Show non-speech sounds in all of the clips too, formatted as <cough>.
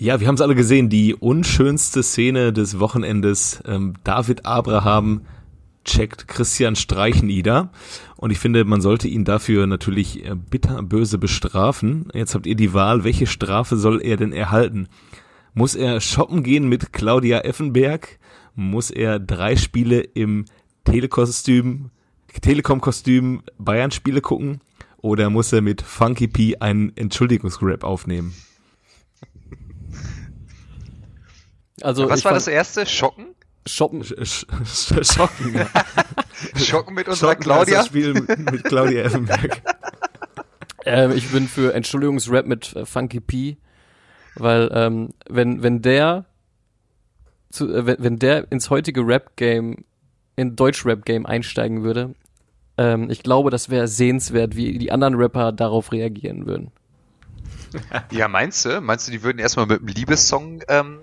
Ja, wir haben es alle gesehen, die unschönste Szene des Wochenendes. Ähm, David Abraham checkt Christian Streich nieder. Und ich finde, man sollte ihn dafür natürlich äh, bitterböse bestrafen. Jetzt habt ihr die Wahl, welche Strafe soll er denn erhalten? Muss er shoppen gehen mit Claudia Effenberg? Muss er drei Spiele im Telekostüm, Telekom-Kostüm Bayern-Spiele gucken? Oder muss er mit Funky P einen Entschuldigungsrap aufnehmen? Also Was war das erste? Schocken? Shoppen. Sch sch schocken, ja. <laughs> Schocken mit unserer Schocken Claudia? Das Spiel mit, mit Claudia Effenberg. Ähm, ich bin für Entschuldigungsrap mit äh, Funky P, weil ähm, wenn wenn der zu, äh, wenn, wenn der ins heutige Rap Game in Deutsch Rap Game einsteigen würde, ähm, ich glaube, das wäre sehenswert, wie die anderen Rapper darauf reagieren würden. Ja, meinst du? Meinst du, die würden erstmal mit einem Liebessong ähm,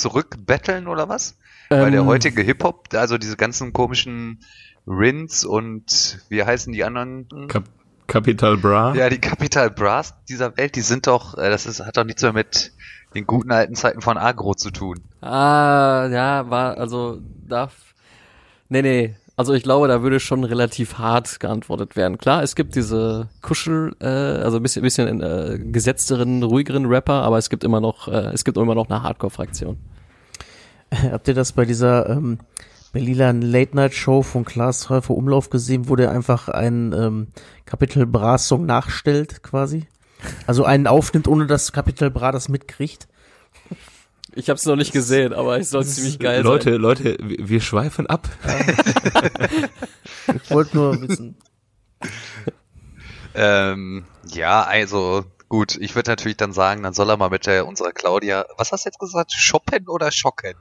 zurückbetteln oder was? Weil der Ähm, heutige Hip-Hop, also diese ganzen komischen Rins und wie heißen die anderen? Cap Capital Bra. Ja, die Capital Brass dieser Welt, die sind doch, äh, das ist, hat doch nichts mehr mit den guten alten Zeiten von Agro zu tun. Ah, ja, war, also, darf, nee, nee, also ich glaube, da würde schon relativ hart geantwortet werden. Klar, es gibt diese Kuschel, äh, also ein bisschen, bisschen äh, gesetzteren, ruhigeren Rapper, aber es gibt immer noch, äh, es gibt immer noch eine Hardcore-Fraktion. <laughs> Habt ihr das bei dieser ähm, Berliner Late-Night-Show von Klaas Häufer Umlauf gesehen, wo der einfach einen ähm, Capital Bra-Song nachstellt, quasi? Also einen aufnimmt, ohne dass Capital Bra das mitkriegt. Ich habe es noch nicht gesehen, aber es soll ziemlich geil Leute, sein. Leute, wir wir schweifen ab. <laughs> Ich wollte nur wissen. Ähm, ja, also gut, ich würde natürlich dann sagen, dann soll er mal mit der unserer Claudia, was hast du jetzt gesagt, shoppen oder schocken?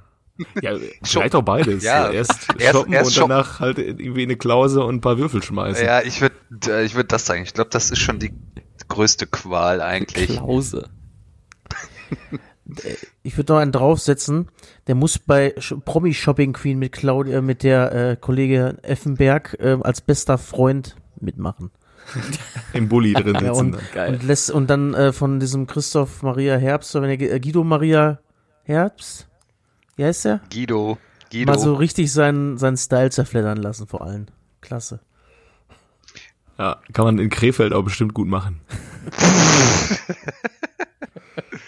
Ja, <laughs> vielleicht auch beides. Ja. erst, Erst- shoppen erst und shoppen. danach halt irgendwie eine Klause und ein paar Würfel schmeißen. Ja, ich würde äh, ich würde das sagen. Ich glaube, das ist schon die größte Qual eigentlich. Klause. <laughs> Ich würde noch einen draufsetzen. Der muss bei Promi Shopping Queen mit Claudia, mit der äh, Kollege Effenberg äh, als bester Freund mitmachen. <laughs> Im Bulli drin sitzen. Ja, und, dann. Geil. und lässt und dann äh, von diesem Christoph Maria Herbst, oder wenn er äh, Guido Maria Herbst, wie heißt der? Guido, Guido. Mal so richtig seinen, seinen Style zerfleddern lassen vor allem. Klasse. Ja, kann man in Krefeld auch bestimmt gut machen. <laughs> <laughs>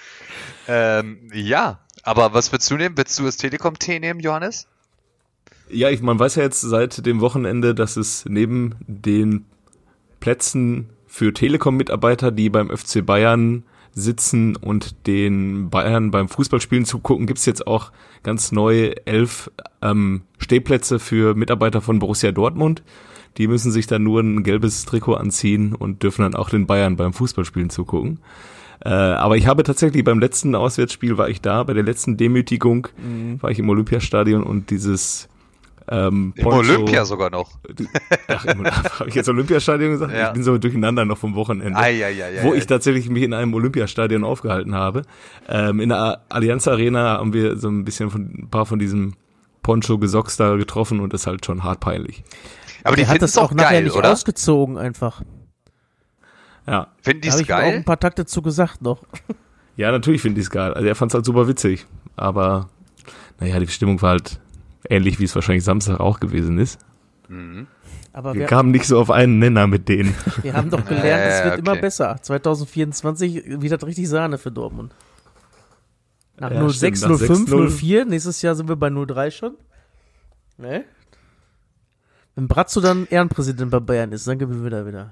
ähm, ja, aber was würdest du nehmen? Willst du das Telekom-T nehmen, Johannes? Ja, ich, man weiß ja jetzt seit dem Wochenende, dass es neben den Plätzen für Telekom-Mitarbeiter, die beim FC Bayern sitzen und den Bayern beim Fußballspielen zugucken, gibt's jetzt auch ganz neue elf ähm, Stehplätze für Mitarbeiter von Borussia Dortmund. Die müssen sich dann nur ein gelbes Trikot anziehen und dürfen dann auch den Bayern beim Fußballspielen zugucken. Äh, aber ich habe tatsächlich beim letzten Auswärtsspiel war ich da, bei der letzten Demütigung war ich im Olympiastadion und dieses ähm, Im Poncho- Olympia sogar noch. Ach, <laughs> habe ich jetzt Olympiastadion gesagt? Ja. Ich bin so durcheinander noch vom Wochenende. Eieieiei. wo ich tatsächlich mich in einem Olympiastadion aufgehalten habe. Ähm, in der Allianz Arena haben wir so ein bisschen von ein paar von diesem Poncho Gesocks da getroffen und das ist halt schon hart peinlich. Aber die hat das auch auch nachher geil, nicht oder? ausgezogen einfach. Ja, Da habe es ich auch geil? ein paar Takte zu gesagt noch. ja, natürlich finde ich es geil. Also er fand es halt super witzig, aber naja, die Stimmung war halt ähnlich, wie es wahrscheinlich Samstag auch gewesen ist. Mhm. Aber Wir wir, kamen nicht so auf einen Nenner mit denen. <laughs> wir haben doch gelernt, es wird immer okay. besser. 2024 wieder richtig Sahne für Dortmund. Nach Ja, 06, stimmt, nach 05, 6-0. 04. Nächstes Jahr sind wir bei 03 schon. Ne? Wenn Brazzo dann Ehrenpräsident bei Bayern ist, dann gewinnen wir da wieder.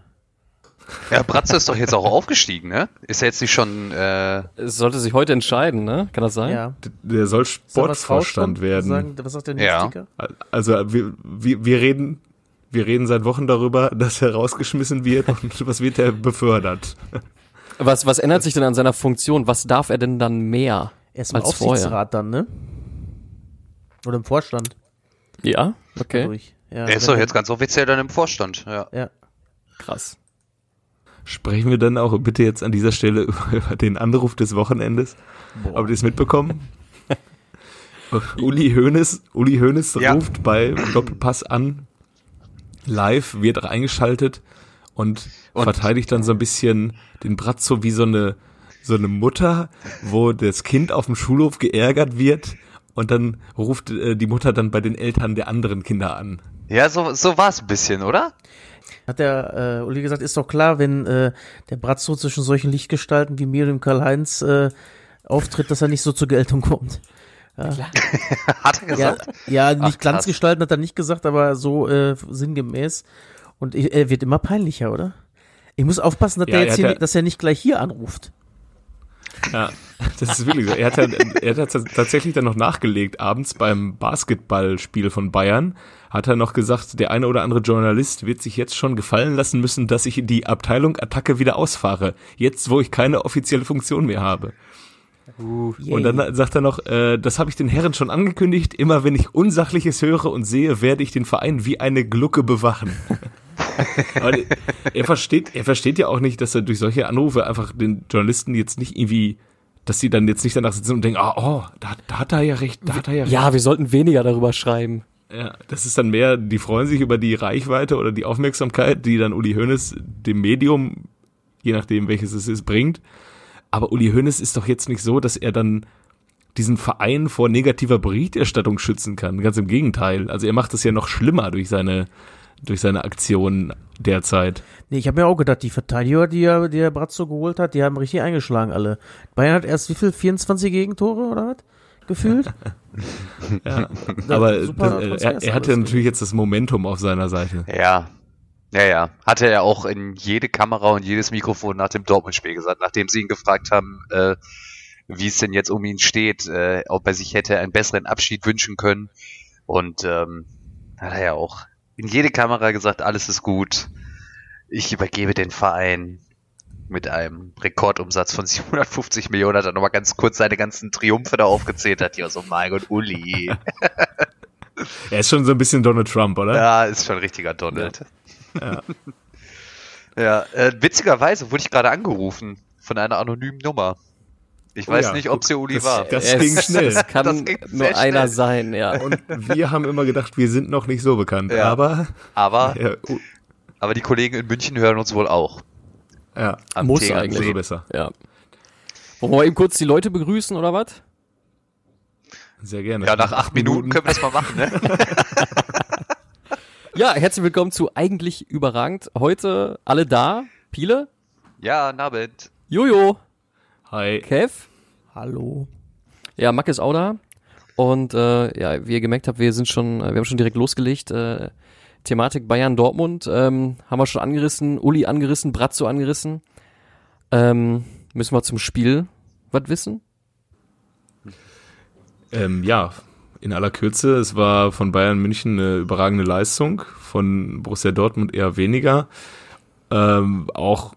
Ja, Bratze ist doch jetzt auch aufgestiegen, ne? Ist er jetzt nicht schon, äh, Es sollte sich heute entscheiden, ne? Kann das sein? Ja. Der soll Ist Sportvorstand werden. Sagen, was sagt der Ja. Newsticker? Also wir, wir, wir reden, wir reden seit Wochen darüber, dass er rausgeschmissen wird <laughs> und was wird er befördert. Was, was ändert sich denn an seiner Funktion? Was darf er denn dann mehr Erstmal als vorher? Aufsichtsrat dann, ne? Oder im Vorstand. Ja, okay. Ja, er ist doch jetzt ganz offiziell dann im Vorstand, ja. Ja. krass. Sprechen wir dann auch bitte jetzt an dieser Stelle <laughs> über, den Anruf des Wochenendes. Habt ihr es mitbekommen? <laughs> Uli Hoeneß, Uli Hoeneß Ja. ruft bei Doppelpass an, live, wird eingeschaltet und, Und- verteidigt dann so ein bisschen den Bratzo wie so eine so eine Mutter, wo das Kind auf dem Schulhof geärgert wird und dann ruft äh, die Mutter dann bei den Eltern der anderen Kinder an. Ja, so, so war es ein bisschen, oder? Hat der äh, Uli gesagt, ist doch klar, wenn äh, der Bratzo zwischen solchen Lichtgestalten wie mir und Karl-Heinz äh, auftritt, dass er nicht so zur Geltung kommt. <laughs> Hat er Ja, gesagt. ja nicht Ach. Glanzgestalten hat er nicht gesagt, aber so äh, sinngemäß. Und ich- er wird immer peinlicher, oder? Ich muss aufpassen, dass, Ja, der er jetzt hier, ja- nicht- dass er nicht gleich hier anruft. Ja, <laughs> das ist wirklich so. Er hat, ja, er hat tatsächlich dann noch nachgelegt, abends beim Basketballspiel von Bayern, hat er noch gesagt, der eine oder andere Journalist wird sich jetzt schon gefallen lassen müssen, dass ich die Abteilung Attacke wieder ausfahre. Jetzt, wo ich keine offizielle Funktion mehr habe. Und dann sagt er noch, äh, das habe ich den Herren schon angekündigt, immer wenn ich Unsachliches höre und sehe, werde ich den Verein wie eine Glucke bewachen. <laughs> Er versteht, er versteht ja auch nicht, dass er durch solche Anrufe einfach den Journalisten jetzt nicht irgendwie, dass sie dann jetzt nicht danach sitzen und denken, ah, oh, da, da hat er ja recht, da hat er ja recht. Ja, wir sollten weniger darüber schreiben. Ja, das ist dann mehr, die freuen sich über die Reichweite oder die Aufmerksamkeit, die dann Uli Hoeneß dem Medium, je nachdem welches es ist, bringt. Aber Uli Hoeneß ist doch jetzt nicht so, dass er dann diesen Verein vor negativer Berichterstattung schützen kann. Ganz im Gegenteil. Also er macht es ja noch schlimmer durch seine, durch seine Aktionen derzeit. Nee, ich habe mir auch gedacht, die Verteidiger, die er, die der Bratzo geholt hat, die haben richtig eingeschlagen alle. Bayern hat erst wie viel? 24 Gegentore oder was? Gefühlt? <laughs> Ja. Aber super das, äh, er, er hatte natürlich jetzt das Momentum auf seiner Seite. Ja. Ja, ja. Hat er ja auch in jede Kamera und jedes Mikrofon nach dem Dortmund-Spiel gesagt, nachdem sie ihn gefragt haben, äh, wie es denn jetzt um ihn steht, äh, ob er sich hätte einen besseren Abschied wünschen können. Und ähm, hat er ja auch in jede Kamera gesagt, alles ist gut. Ich übergebe den Verein mit einem Rekordumsatz von <laughs> 750 Millionen, hat er nochmal ganz kurz seine ganzen Triumphe da aufgezählt, hat ja so, mein Gott, Uli. <laughs> Er ist schon so ein bisschen Donald Trump, oder? Ja, ist schon ein richtiger Donald. Ja. Ja, <laughs> äh, witzigerweise wurde ich gerade angerufen von einer anonymen Nummer. Ich Oh weiß ja, nicht, ob sie Uli das- war. das- Es- ging <laughs> schnell. Das kann Das ging nur einer schnell. sein, ja. Und wir haben immer gedacht, wir sind noch nicht so bekannt. Ja. Aber, aber, <laughs> ja, aber die Kollegen in München hören uns wohl auch. ja, Am Muss Tegernsee. eigentlich. umso besser. ja. Wollen wir eben kurz die Leute begrüßen oder was? Sehr gerne. Ja, nach acht Minuten können wir das mal machen, ne? <laughs> Ja, herzlich willkommen zu Eigentlich überragend. Heute alle da. Piele, Ja, Nabend. Jojo, Hi. Kev. Hallo. Ja, Mack ist auch da. Und äh, ja, wie ihr gemerkt habt, wir sind schon, äh, wir haben schon direkt losgelegt. Äh, Thematik Bayern Dortmund ähm, haben wir schon angerissen, Uli angerissen, Brazzo angerissen. Ähm, müssen wir zum Spiel was wissen? Ähm, ja, in aller Kürze, es war von Bayern München eine überragende Leistung, von Borussia Dortmund eher weniger. Ähm, auch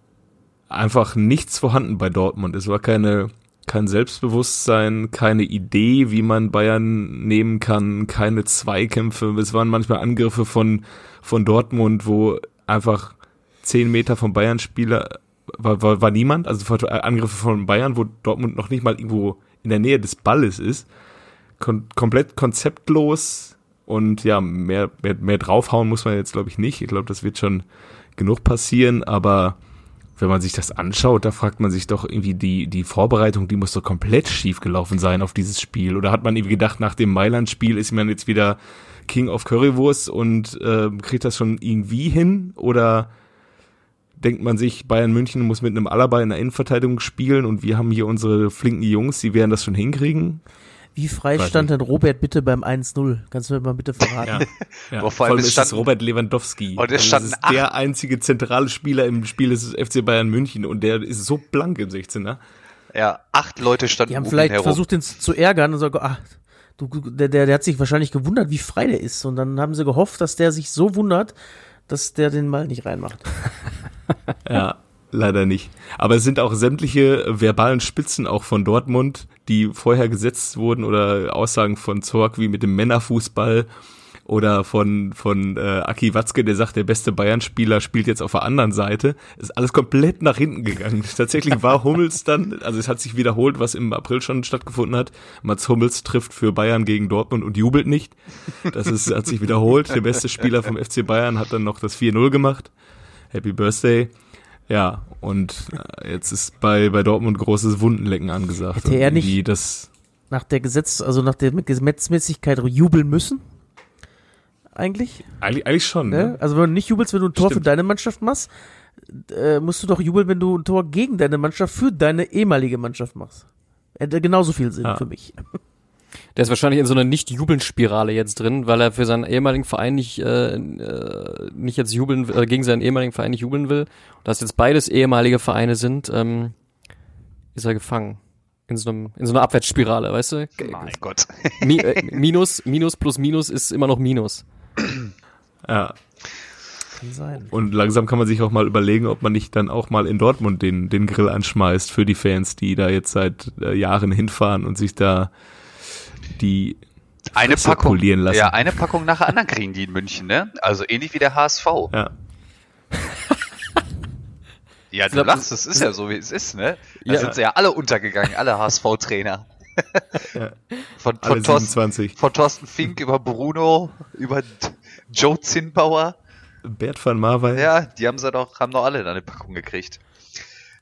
einfach nichts vorhanden bei Dortmund. Es war keine, kein Selbstbewusstsein, keine Idee, wie man Bayern nehmen kann, keine Zweikämpfe. Es waren manchmal Angriffe von, von Dortmund, wo einfach zehn Meter vom Bayern-Spieler war, war, war niemand, also Angriffe von Bayern, wo Dortmund noch nicht mal irgendwo in der Nähe des Balles ist kon komplett konzeptlos und ja, mehr, mehr, mehr draufhauen muss man jetzt, glaube ich, nicht. Ich glaube, das wird schon genug passieren, aber wenn man sich das anschaut, da fragt man sich doch irgendwie, die, die Vorbereitung, die muss doch komplett schief gelaufen sein auf dieses Spiel. Oder hat man irgendwie gedacht, nach dem Mailand-Spiel ist man jetzt wieder King of Currywurst und äh, kriegt das schon irgendwie hin? Oder denkt man sich, Bayern München muss mit einem Alaba in der Innenverteidigung spielen und wir haben hier unsere flinken Jungs, die werden das schon hinkriegen? Wie frei Weiß stand denn Robert bitte beim 1-0? Kannst du mir mal bitte verraten? Ja, Aber vor allem, ist es Robert Lewandowski. Und es Also standen das ist der einzige zentrale Spieler im Spiel des FC Bayern München und der ist so blank im 16er. Ja, acht Leute standen Die haben vielleicht herum. versucht, ihn zu zu ärgern und sagen, ach, du, der, der, der hat sich wahrscheinlich gewundert, wie frei der ist. Und dann haben sie gehofft, dass der sich so wundert, dass der den mal nicht reinmacht. <laughs> Ja, leider nicht. Aber es sind auch sämtliche verbalen Spitzen auch von Dortmund, die vorher gesetzt wurden oder Aussagen von Zorg wie mit dem Männerfußball oder von, von äh, Aki Watzke, der sagt, der beste Bayern-Spieler spielt jetzt auf der anderen Seite. Ist alles komplett nach hinten gegangen. <laughs> Tatsächlich war Hummels dann, also es hat sich wiederholt, was im April schon stattgefunden hat. Mats Hummels trifft für Bayern gegen Dortmund und jubelt nicht. Das ist, hat sich wiederholt. Der beste Spieler vom FC Bayern hat dann noch das 4-0 gemacht. Happy Birthday. Ja, und äh, jetzt ist bei, bei Dortmund großes Wundenlecken angesagt. Hätte er nicht- Das, Nach der Gesetz, also nach der Gesetzmäßigkeit jubeln müssen? Eigentlich? eigentlich, eigentlich schon, Ne? ne? Also wenn du nicht jubelst, wenn du ein Tor für Stimmt. deine Mannschaft machst, äh, musst du doch jubeln, wenn du ein Tor gegen deine Mannschaft für deine ehemalige Mannschaft machst. Hätte genauso viel Sinn Ja. für mich. Der ist wahrscheinlich in so einer Nicht-Jubeln-Spirale jetzt drin, weil er für seinen ehemaligen Verein nicht, äh, äh, nicht jetzt jubeln, äh, gegen seinen ehemaligen Verein nicht jubeln will. Und dass jetzt beides ehemalige Vereine sind, ähm, ist er gefangen. In so, einem, in so einer Abwärtsspirale, weißt du? Mein Gott. <laughs> Mi äh, Minus, Minus plus Minus ist immer noch Minus. Ja. Kann sein. Und langsam kann man sich auch mal überlegen, ob man nicht dann auch mal in Dortmund den, den Grill anschmeißt für die Fans, die da jetzt seit äh, Jahren hinfahren und sich da die Eine Fresse Packung. polieren lassen. Ja, eine Packung nach der anderen kriegen die in München, ne? Also ähnlich wie der HSV. Ja. <laughs> Ja, du glaub, lachst, es ist ja so, wie es ist, ne? Da Ja. sind sie ja alle untergegangen, alle HSV-Trainer. <laughs> Ja. <laughs> Von, von, Thorsten, 27. von Thorsten Fink über Bruno, über Joe Zinnbauer. Bert van Marwijk. Ja, die haben sie doch, haben doch alle eine Packung gekriegt.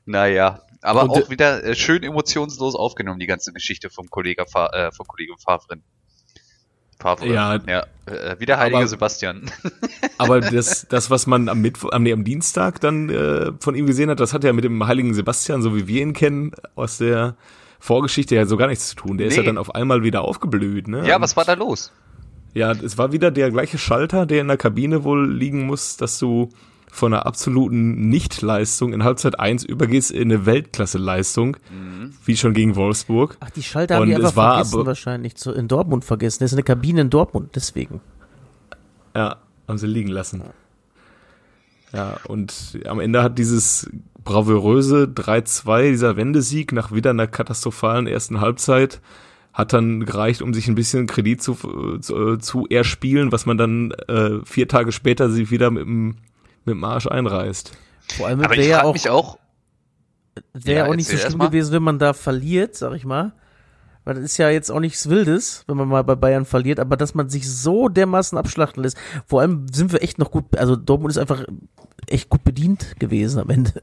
Naja, aber Und auch der- wieder äh, schön emotionslos aufgenommen, die ganze Geschichte vom Kollege, Fa äh, vom Kollegen Favren. Favre. Ja. ja äh, wie der heilige Aber- Sebastian. <laughs> Aber das, das, was man am Mittwoch, am, nee, am Dienstag dann äh, von ihm gesehen hat, das hat ja mit dem heiligen Sebastian, so wie wir ihn kennen, aus der Vorgeschichte ja so gar nichts zu tun. Der ist ja Nee. dann auf einmal wieder aufgeblüht, ne? ja, Und- was war da los? Ja, es war wieder der gleiche Schalter, der in der Kabine wohl liegen muss, dass du von einer absoluten Nichtleistung in Halbzeit 1 übergehst in eine Weltklasse-Leistung, Mhm. wie schon gegen Wolfsburg. Ach, die Schalter haben die einfach vergessen wahrscheinlich. Zu, in Dortmund vergessen. Das ist eine Kabine in Dortmund, deswegen. Ja, haben sie liegen lassen. Ja, und am Ende hat dieses bravouröse 3-2, dieser Wendesieg nach wieder einer katastrophalen ersten Halbzeit, hat dann gereicht, um sich ein bisschen Kredit zu, zu, zu erspielen, was man dann äh, vier Tage später sie wieder mit dem, mit dem Arsch einreißt. Vor allem Aber wäre ich ja auch, mich auch, wäre Ja, auch nicht so schlimm gewesen, wenn man da verliert, sag ich mal. Weil das ist ja jetzt auch nichts Wildes, wenn man mal bei Bayern verliert, aber dass man sich so dermaßen abschlachten lässt. Vor allem sind wir echt noch gut, also Dortmund ist einfach echt gut bedient gewesen am Ende.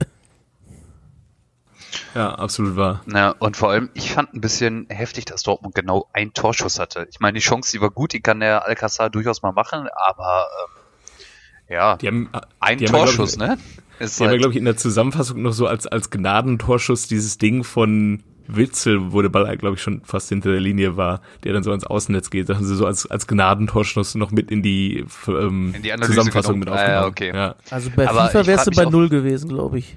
Ja, absolut wahr. Na, und vor allem, ich fand ein bisschen heftig, dass Dortmund genau einen Torschuss hatte. Ich meine, die Chance, die war gut, die kann der Alcázar durchaus mal machen, aber ähm, ja, Die haben, ein die haben Torschuss, ich, ne? Ist Die haben ja, halt, glaube ich, in der Zusammenfassung noch so als, als Gnadentorschuss dieses Ding von Witzel, wo der Ball, glaube ich, schon fast hinter der Linie war, der dann so ans Außennetz geht. Da haben sie so als, als Gnadentorschuss noch mit in die, ähm, In die Zusammenfassung genommen. mit Ah, ja, aufgenommen. okay. Ja. Also bei Aber FIFA wärst du bei Null gewesen, glaube ich.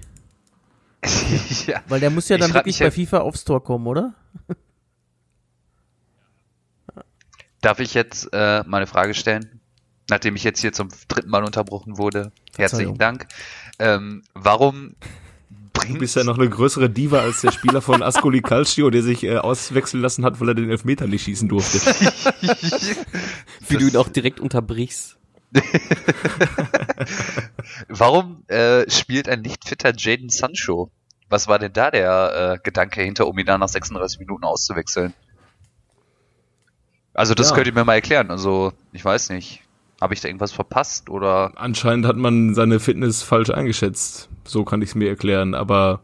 <laughs> ja. Weil der muss ja dann wirklich bei ja- FIFA aufs Tor kommen, oder? Darf ich jetzt äh, mal eine Frage stellen? Nachdem ich jetzt hier zum dritten Mal unterbrochen wurde. Herzlichen Dank. Ähm, warum Du bringt bist ja noch eine größere Diva als der Spieler von Ascoli Calcio, der sich äh, auswechseln lassen hat, weil er den Elfmeter nicht schießen durfte. <laughs> Wie du ihn auch direkt unterbrichst. <laughs> Warum äh, spielt ein nicht fitter Jaden Sancho? Was war denn da der äh, Gedanke hinter, um ihn dann nach 36 Minuten auszuwechseln? Also das Ja. könnt ihr mir mal erklären. Also ich weiß nicht. Habe ich da irgendwas verpasst oder? Anscheinend hat man seine Fitness falsch eingeschätzt. So kann ich es mir erklären. Aber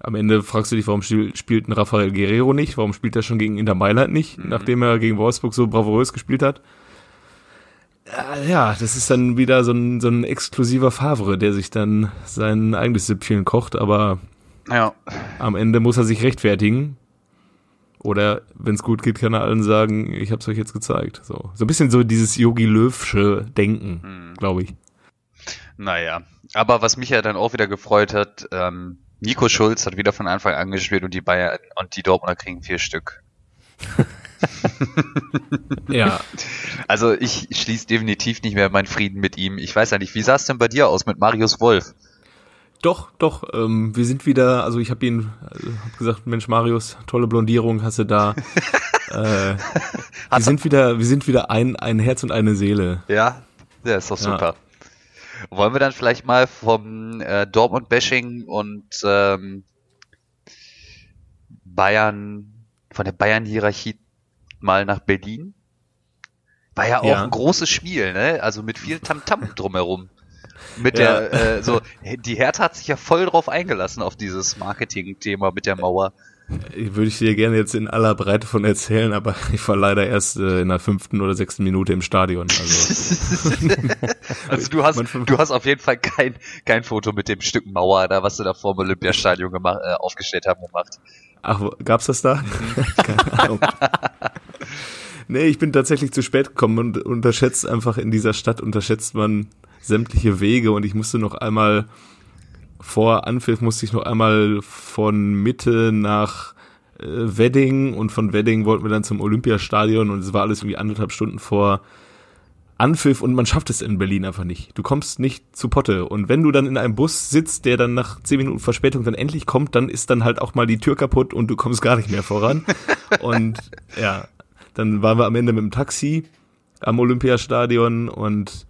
am Ende fragst du dich, warum spiel, spielt ein Rafael Guerrero nicht? Warum spielt er schon gegen Inter Mailand nicht, nachdem er gegen Wolfsburg so bravourös gespielt hat? Äh, Ja, das ist dann wieder so ein, so ein exklusiver Favre, der sich dann sein eigenes Süppchen kocht, aber Ja. am Ende muss er sich rechtfertigen. Oder wenn es gut geht, kann er allen sagen, ich hab's euch jetzt gezeigt. So, so ein bisschen so dieses Yogi Löwsche Denken, glaube ich. Naja. Aber was mich ja dann auch wieder gefreut hat, ähm, Nico Schulz hat wieder von Anfang an gespielt und die Bayern und die Dortmunder kriegen vier Stück. <laughs> Ja, <laughs> Also ich schließe definitiv nicht mehr meinen Frieden mit ihm. Ich weiß ja nicht, wie sah es denn bei dir aus mit Marius Wolf? Doch, doch, ähm, wir sind wieder, also ich habe ihn, äh, hab gesagt, Mensch Marius, tolle Blondierung hast du da. <laughs> äh, wir sind wieder, wir sind wieder ein, ein Herz und eine Seele. Ja, ja, ist doch Ja. super. Wollen wir dann vielleicht mal vom äh, Dortmund-Bashing und ähm, Bayern, von der Bayern-Hierarchie mal nach Berlin? War ja auch Ja. ein großes Spiel, ne? Also mit viel <laughs> Tamtam drumherum. Mit Ja. der, äh, so, die Hertha hat sich ja voll drauf eingelassen auf dieses Marketing-Thema mit der Mauer. Würde ich dir gerne jetzt in aller Breite von erzählen, aber <laughs> ich war leider erst äh, in der fünften oder sechsten Minute im Stadion. Also <laughs> Also du hast, <laughs> du hast auf jeden Fall kein, kein Foto mit dem Stück Mauer da, was sie da vor dem Olympiastadion gemacht, äh, aufgestellt haben, gemacht. Ach, gab's das da? Keine Ahnung. Nee, ich bin tatsächlich zu spät gekommen und unterschätzt einfach in dieser Stadt, unterschätzt man sämtliche Wege und ich musste noch einmal vor Anpfiff musste ich noch einmal von Mitte nach äh, Wedding und von Wedding wollten wir dann zum Olympiastadion und es war alles irgendwie anderthalb Stunden vor Anpfiff und man schafft es in Berlin einfach nicht. Du kommst nicht zu Potte. Und wenn du dann in einem Bus sitzt, der dann nach zehn Minuten Verspätung dann endlich kommt, dann ist dann halt auch mal die Tür kaputt und du kommst gar nicht mehr voran. <laughs> und ja, dann waren wir am Ende mit dem Taxi am Olympiastadion und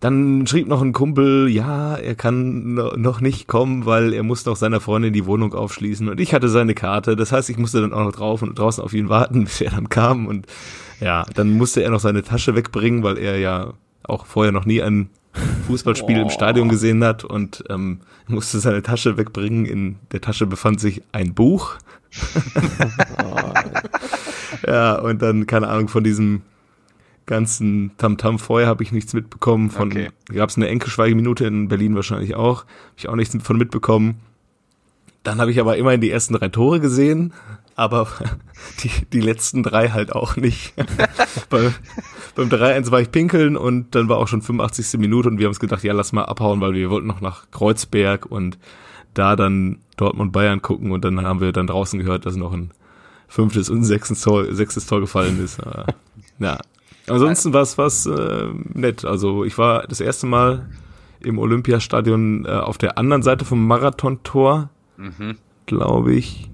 dann schrieb noch ein Kumpel, ja, er kann no- noch nicht kommen, weil er muss noch seiner Freundin die Wohnung aufschließen und ich hatte seine Karte. Das heißt, ich musste dann auch noch drauf und draußen auf ihn warten, <laughs> bis er dann kam und ja, dann musste er noch seine Tasche wegbringen, weil er ja auch vorher noch nie ein <laughs> Fußballspiel im Stadion gesehen hat und ähm, musste seine Tasche wegbringen. In der Tasche befand sich ein Buch. <laughs> ja, und dann, keine Ahnung, von diesem ganzen Tamtam vorher habe ich nichts mitbekommen. Von Okay. gab es eine Enkelschweigeminute in Berlin wahrscheinlich auch. Habe ich auch nichts von mitbekommen. Dann habe ich aber immerhin die ersten drei Tore gesehen, aber <laughs> die, die letzten drei halt auch nicht. Bei, <laughs> beim 3-1 war ich pinkeln und dann war auch schon 85. Minute und wir haben uns gedacht, ja, lass mal abhauen, weil wir wollten noch nach Kreuzberg und da dann Dortmund Bayern gucken und dann haben wir dann draußen gehört, dass noch ein fünftes und sechstes Tor, sechstes Tor gefallen ist. Aber, ja. Ansonsten war es was äh, nett. Also ich war das erste Mal im Olympiastadion äh, auf der anderen Seite vom Marathontor, Mhm. glaube ich.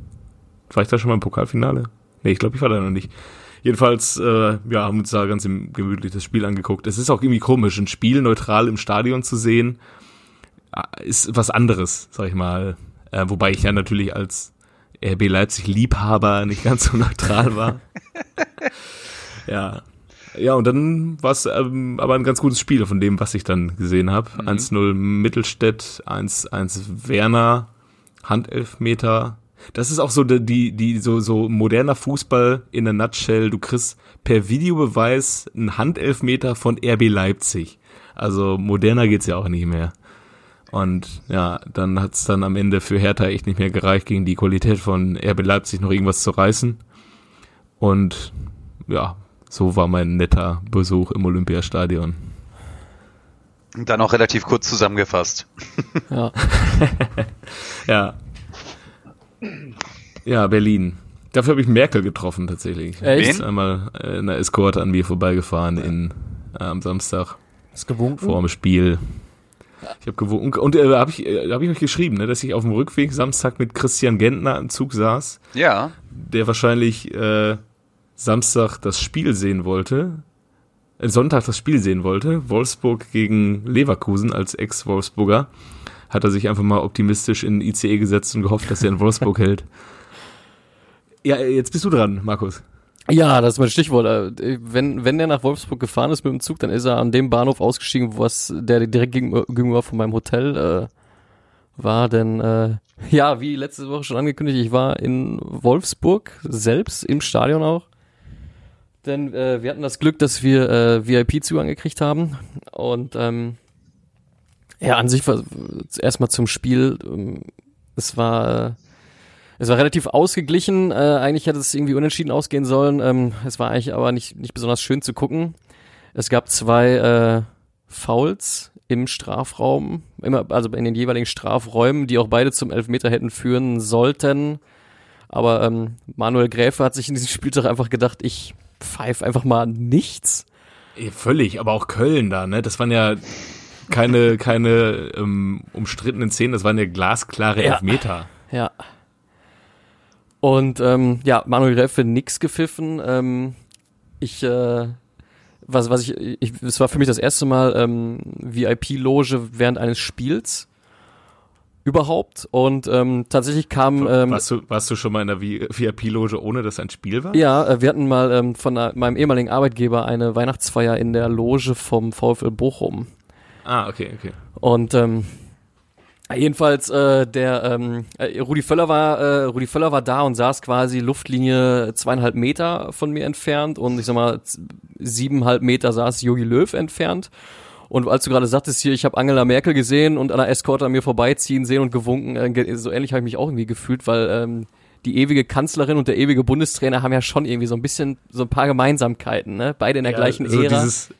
War ich da schon mal im Pokalfinale? Nee, ich glaube, ich war da noch nicht. Jedenfalls, äh, ja, haben uns da ganz gemütlich das Spiel angeguckt. Es ist auch irgendwie komisch, ein Spiel neutral im Stadion zu sehen, äh, ist was anderes, sag ich mal. Äh, wobei ich ja natürlich als RB Leipzig Liebhaber nicht ganz so neutral war. <laughs> ja. Ja, und dann war es ähm, aber ein ganz gutes Spiel von dem, was ich dann gesehen habe. 1-0 Mittelstädt, 1-1 Werner, Handelfmeter. Das ist auch so die, die, die so, so moderner Fußball in a nutshell. Du kriegst per Videobeweis einen Handelfmeter von RB Leipzig. Also moderner geht's ja auch nicht mehr. Und ja, dann hat's dann am Ende für Hertha echt nicht mehr gereicht, gegen die Qualität von RB Leipzig noch irgendwas zu reißen. Und ja, so war mein netter Besuch im Olympiastadion. Und Dann auch relativ kurz zusammengefasst. Ja. <laughs> Ja. Ja, Berlin. Dafür habe ich Merkel getroffen tatsächlich. Echt? Ist einmal in einer Eskorte an mir vorbeigefahren in, äh, am Samstag Ist gewunken. vor dem Spiel. Ich habe gewunken und äh, habe ich, äh, hab ich euch geschrieben, ne, dass ich auf dem Rückweg Samstag mit Christian Gentner im Zug saß, Ja. der wahrscheinlich äh, Samstag das Spiel sehen wollte, äh, Sonntag das Spiel sehen wollte, Wolfsburg gegen Leverkusen als Ex-Wolfsburger, hat er sich einfach mal optimistisch in ICE gesetzt und gehofft, dass er in Wolfsburg <laughs> hält. Ja, jetzt bist du dran, Markus. Ja, das ist mein Stichwort. Äh, Wenn, wenn der nach Wolfsburg gefahren ist mit dem Zug, dann ist er an dem Bahnhof ausgestiegen, was der direkt gegenüber gegenüber von meinem Hotel äh, war. Denn äh, ja, wie letzte Woche schon angekündigt, ich war in Wolfsburg selbst im Stadion auch. Denn äh, wir hatten das Glück, dass wir äh, VIP-Zugang gekriegt haben. Und ähm, ja, an sich war erstmal zum Spiel. Ähm, es war äh, es war relativ ausgeglichen. Äh, eigentlich hätte es irgendwie unentschieden ausgehen sollen. Ähm, es war eigentlich aber nicht, nicht besonders schön zu gucken. Es gab zwei äh, Fouls im Strafraum, immer, also in den jeweiligen Strafräumen, die auch beide zum Elfmeter hätten führen sollten. Aber ähm, Manuel Gräfe hat sich in diesem <laughs> Spieltag einfach gedacht, ich pfeife einfach mal nichts. Völlig, aber auch Köln da, ne? Das waren ja keine, keine ähm, umstrittenen Szenen, das waren ja glasklare Ja. Elfmeter. Ja. Und ähm, ja, Manuel Gräfe nix gepfiffen. Ähm, ich, äh, was, was ich, ich, es war für mich das erste Mal ähm, VIP-Loge während eines Spiels überhaupt. Und ähm, tatsächlich kam ähm, warst, du, warst du schon mal in der VIP-Loge, ohne dass ein Spiel war? ja, äh, wir hatten mal ähm, von äh, meinem ehemaligen Arbeitgeber eine Weihnachtsfeier in der Loge vom VfL Bochum. Ah, okay, okay. Und ähm, jedenfalls äh, der ähm, äh, Rudi Völler war äh, Rudi Völler war da und saß quasi Luftlinie zweieinhalb Meter von mir entfernt und ich sag mal siebeneinhalb Meter saß Jogi Löw entfernt. Und als du gerade sagtest hier, ich habe Angela Merkel gesehen und an der Eskorte an mir vorbeiziehen sehen und gewunken, äh, so ähnlich habe ich mich auch irgendwie gefühlt, weil ähm, die ewige Kanzlerin und der ewige Bundestrainer haben ja schon irgendwie so ein bisschen so ein paar Gemeinsamkeiten, ne? Beide in der Ja, gleichen so Ära. Dieses,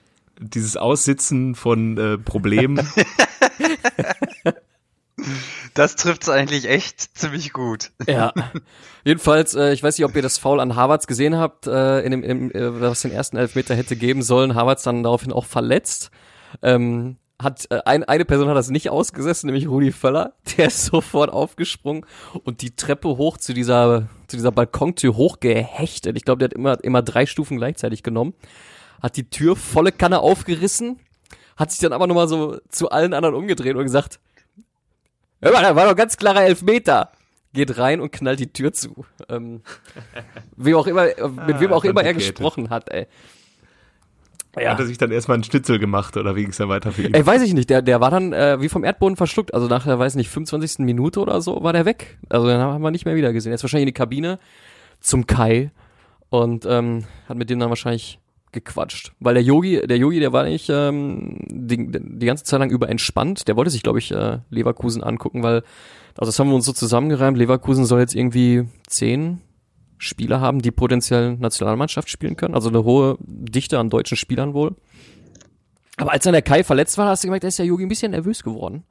dieses Aussitzen von äh, Problemen. <laughs> Das trifft's eigentlich echt ziemlich gut. Ja. Jedenfalls, äh, ich weiß nicht, ob ihr das Foul an Harvards gesehen habt, äh, in dem, im, äh, was den ersten Elfmeter hätte geben sollen. Harvards dann daraufhin auch verletzt. Ähm, hat äh, ein, eine Person hat das nicht ausgesessen, nämlich Rudi Völler. <laughs> Der ist sofort aufgesprungen und die Treppe hoch zu dieser zu dieser Balkontür hochgehechtet. Ich glaube, der hat immer immer drei Stufen gleichzeitig genommen. Hat die Tür volle Kanne aufgerissen, hat sich dann aber nochmal so zu allen anderen umgedreht und gesagt, Hör mal, da war doch ganz klarer Elfmeter. Geht rein und knallt die Tür zu. Ähm, wem auch immer, mit wem Ah, auch immer er gesprochen hat, ey. Hat er sich dann erstmal einen Schnitzel gemacht oder wie ging es dann weiter für ihn? Ey, weiß ich nicht, der, der war dann äh, wie vom Erdboden verschluckt. Also nach der, weiß nicht, 25. Minute oder so war der weg. Also den haben wir nicht mehr wieder gesehen. Er ist wahrscheinlich in die Kabine zum Kai und ähm, hat mit dem dann wahrscheinlich gequatscht. Weil der Yogi, der Yogi, der war nicht ähm, die, die ganze Zeit lang über entspannt. Der wollte sich, glaube ich, äh, Leverkusen angucken, weil, also das haben wir uns so zusammengereimt, Leverkusen soll jetzt irgendwie zehn Spieler haben, die potenziell Nationalmannschaft spielen können. Also eine hohe Dichte an deutschen Spielern wohl. Aber als dann der Kai verletzt war, hast du gemerkt, da ist der Yogi ein bisschen nervös geworden.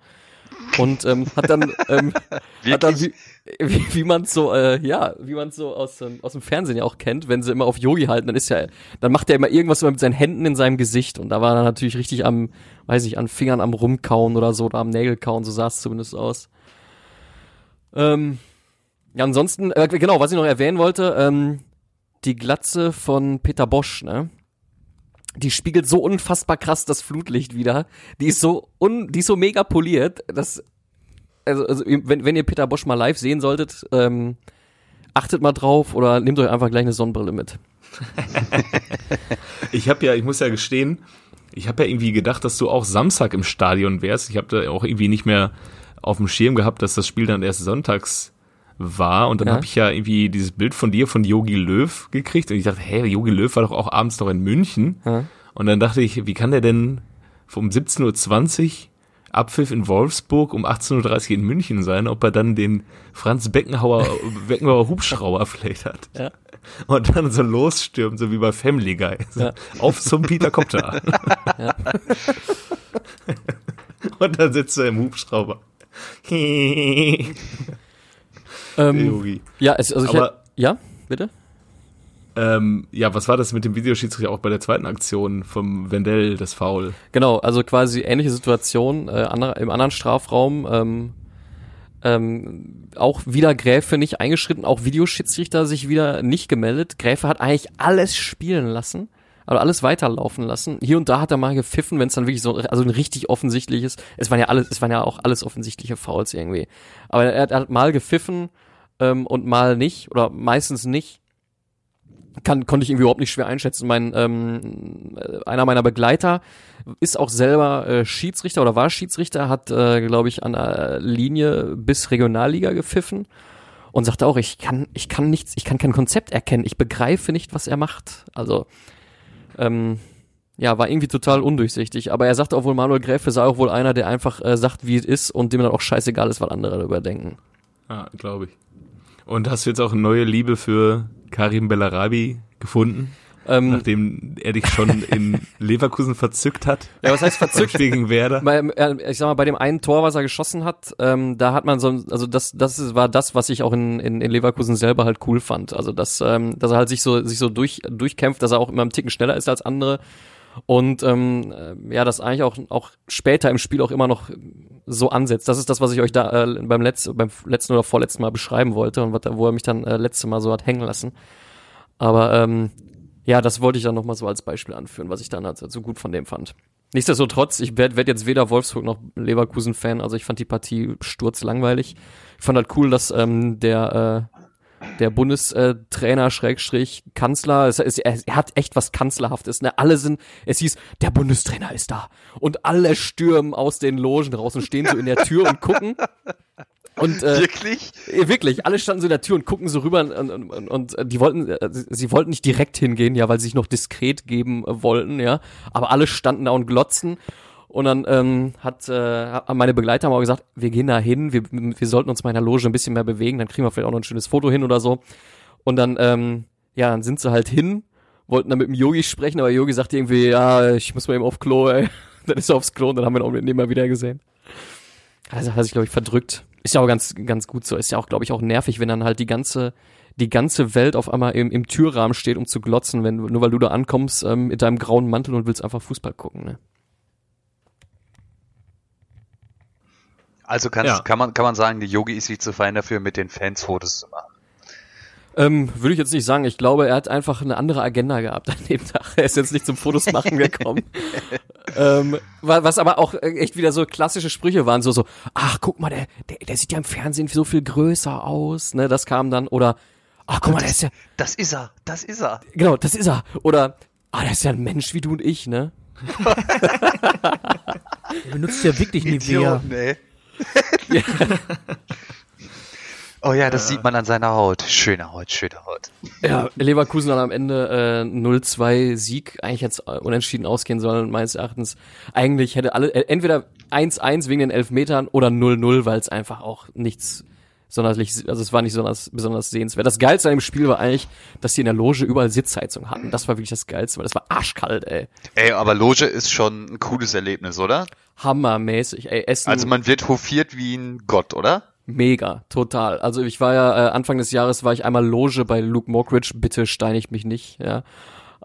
Und ähm, hat dann, ähm, <laughs> hat dann wie, wie, wie man so, äh, ja, wie man so aus, ähm, aus dem Fernsehen ja auch kennt, wenn sie immer auf Yogi halten, dann ist ja, dann macht er immer irgendwas immer mit seinen Händen in seinem Gesicht und da war er natürlich richtig am, weiß ich, an Fingern am Rumkauen oder so, oder am Nägelkauen, so sah es zumindest aus. Ähm, ja, ansonsten, äh, genau, was ich noch erwähnen wollte, ähm, die Glatze von Peter Bosch, ne? Die spiegelt so unfassbar krass das Flutlicht wieder. Die ist so un, die ist so mega poliert, dass also, also wenn, wenn ihr Peter Bosch mal live sehen solltet, ähm, achtet mal drauf oder nehmt euch einfach gleich eine Sonnenbrille mit. <laughs> Ich habe ja, ich muss ja gestehen, ich habe ja irgendwie gedacht, dass du auch Samstag im Stadion wärst. Ich habe da auch irgendwie nicht mehr auf dem Schirm gehabt, dass das Spiel dann erst sonntags war. Und dann Ja. habe ich ja irgendwie dieses Bild von dir, von Yogi Löw gekriegt. Und ich dachte, hey, Yogi Löw war doch auch abends noch in München. Ja. Und dann dachte ich, wie kann der denn um 17.20 Uhr Abpfiff in Wolfsburg um 18.30 Uhr in München sein, ob er dann den Franz Beckenhauer, <laughs> Beckenbauer Hubschrauber vielleicht hat. Ja. Und dann so losstürmt, so wie bei Family Guy. So, Ja. Auf zum Peter Kopter. <laughs> Ja. Und dann sitzt er im Hubschrauber. <laughs> Ähm, ja, es, also ich Aber- hätte, ja, bitte? Ähm, ja, was war das mit dem Videoschiedsrichter auch bei der zweiten Aktion vom Wendell, das Foul? Genau, also quasi ähnliche Situation, äh, anderer, im anderen Strafraum, ähm, ähm, auch wieder Gräfe nicht eingeschritten, auch Videoschiedsrichter sich wieder nicht gemeldet. Gräfe hat eigentlich alles spielen lassen, also alles weiterlaufen lassen. Hier und da hat er mal gepfiffen, wenn es dann wirklich so, also ein richtig offensichtliches, es waren ja alles, es waren ja auch alles offensichtliche Fouls irgendwie. Aber er hat, er hat mal gepfiffen ähm, und mal nicht, oder meistens nicht kann, konnte ich irgendwie überhaupt nicht schwer einschätzen. Mein, ähm, äh, einer meiner Begleiter ist auch selber äh, Schiedsrichter oder war Schiedsrichter, hat, äh, glaube ich, an der Linie bis Regionalliga gepfiffen und sagte auch, ich kann, ich kann nichts, ich kann kein Konzept erkennen, ich begreife nicht, was er macht. Also, ähm, ja, war irgendwie total undurchsichtig. Aber er sagte auch wohl, Manuel Gräfe sei auch wohl einer, der einfach äh, sagt, wie es ist und dem dann auch scheißegal ist, was andere darüber denken. Ah, glaube ich. Und hast du jetzt auch eine neue Liebe für Karim Bellarabi gefunden, Ähm, nachdem er dich schon in <laughs> Leverkusen verzückt hat? ja, was heißt verzückt? Gegen Werder? bei, ich sag mal, bei dem einen Tor, was er geschossen hat, ähm, da hat man so, also das, das war das, was ich auch in, in, in Leverkusen selber halt cool fand. Also dass, ähm, dass er halt sich so, sich so durch, durchkämpft, dass er auch immer einen Ticken schneller ist als andere. Und ähm, äh, ja, das eigentlich auch, auch später im Spiel auch immer noch so ansetzt. Das ist das, was ich euch da äh, beim, letzten, beim letzten oder vorletzten Mal beschreiben wollte und wo er mich dann äh, letzte Mal so hat hängen lassen. Aber ähm, ja, das wollte ich dann nochmal so als Beispiel anführen, was ich dann halt so gut von dem fand. Nichtsdestotrotz, ich werde werd jetzt weder Wolfsburg noch Leverkusen-Fan, also ich fand die Partie sturzlangweilig. Ich fand halt cool, dass ähm, der, äh, der Bundestrainer Schrägstrich Kanzler. Es, es, er hat echt was Kanzlerhaftes. Ne? Alle sind, es hieß, der Bundestrainer ist da. Und alle stürmen aus den Logen raus und stehen so in der Tür und gucken. Und, äh, Wirklich? äh, Wirklich, alle standen so in der Tür und gucken so rüber und, und, und, und die wollten, äh, sie wollten nicht direkt hingehen, ja, weil sie sich noch diskret geben äh, wollten, ja. Aber alle standen da und glotzen. Und dann ähm, hat äh, meine Begleiter haben auch gesagt, wir gehen da hin, wir, wir sollten uns mal in der Loge ein bisschen mehr bewegen, dann kriegen wir vielleicht auch noch ein schönes Foto hin oder so. Und dann, ähm, ja, dann sind sie halt hin, wollten dann mit dem Yogi sprechen, aber Yogi sagte irgendwie, ja, ich muss mal eben auf Klo, ey. <laughs> Dann ist er aufs Klo und dann haben wir ihn auch nicht mehr wieder gesehen. Also hat sich, glaube ich, verdrückt. Ist ja auch ganz, ganz gut so. Ist ja auch, glaube ich, auch nervig, wenn dann halt die ganze, die ganze Welt auf einmal im, im Türrahmen steht, um zu glotzen, wenn, nur weil du da ankommst ähm, mit deinem grauen Mantel und willst einfach Fußball gucken, ne? Also Ja. kann, man, kann man sagen, die Yogi ist sich zu fein dafür, mit den Fans Fotos zu machen. Ähm, würde ich jetzt nicht sagen. Ich glaube, er hat einfach eine andere Agenda gehabt an dem Tag. Er ist jetzt nicht zum Fotos machen gekommen. <laughs> ähm, wa- was aber auch äh, echt wieder so klassische Sprüche waren, so so, ach guck mal, der, der, der sieht ja im Fernsehen so viel größer aus, ne? Das kam dann oder, ach guck mal, der ist ja, Das ist er, das ist er. genau, das ist er. Oder, ah, der ist ja ein Mensch wie du und ich, ne? <laughs> Der benutzt ja wirklich Nivea. Idiot, ey. Oh ja, das sieht man an seiner Haut. Schöne Haut, schöne Haut. Ja, Leverkusen dann am Ende äh, 0-2 Sieg, eigentlich jetzt äh, unentschieden ausgehen sollen, meines Erachtens. Eigentlich hätte alle, äh, entweder 1-1 wegen den Elfmetern oder 0-0, weil es einfach auch nichts sonderlich, also es war nicht besonders, besonders sehenswert. Das Geilste an dem Spiel war eigentlich, dass die in der Loge überall Sitzheizung hatten. Das war wirklich das Geilste, weil das war arschkalt, ey. Ey, aber Loge ist schon ein cooles Erlebnis, oder? Hammermäßig, ey. Essen, Also man wird hofiert wie ein Gott, oder? Mega, total. Also ich war ja, äh, Anfang des Jahres war ich einmal Loge bei Luke Mockridge, bitte steinigt mich nicht, ja.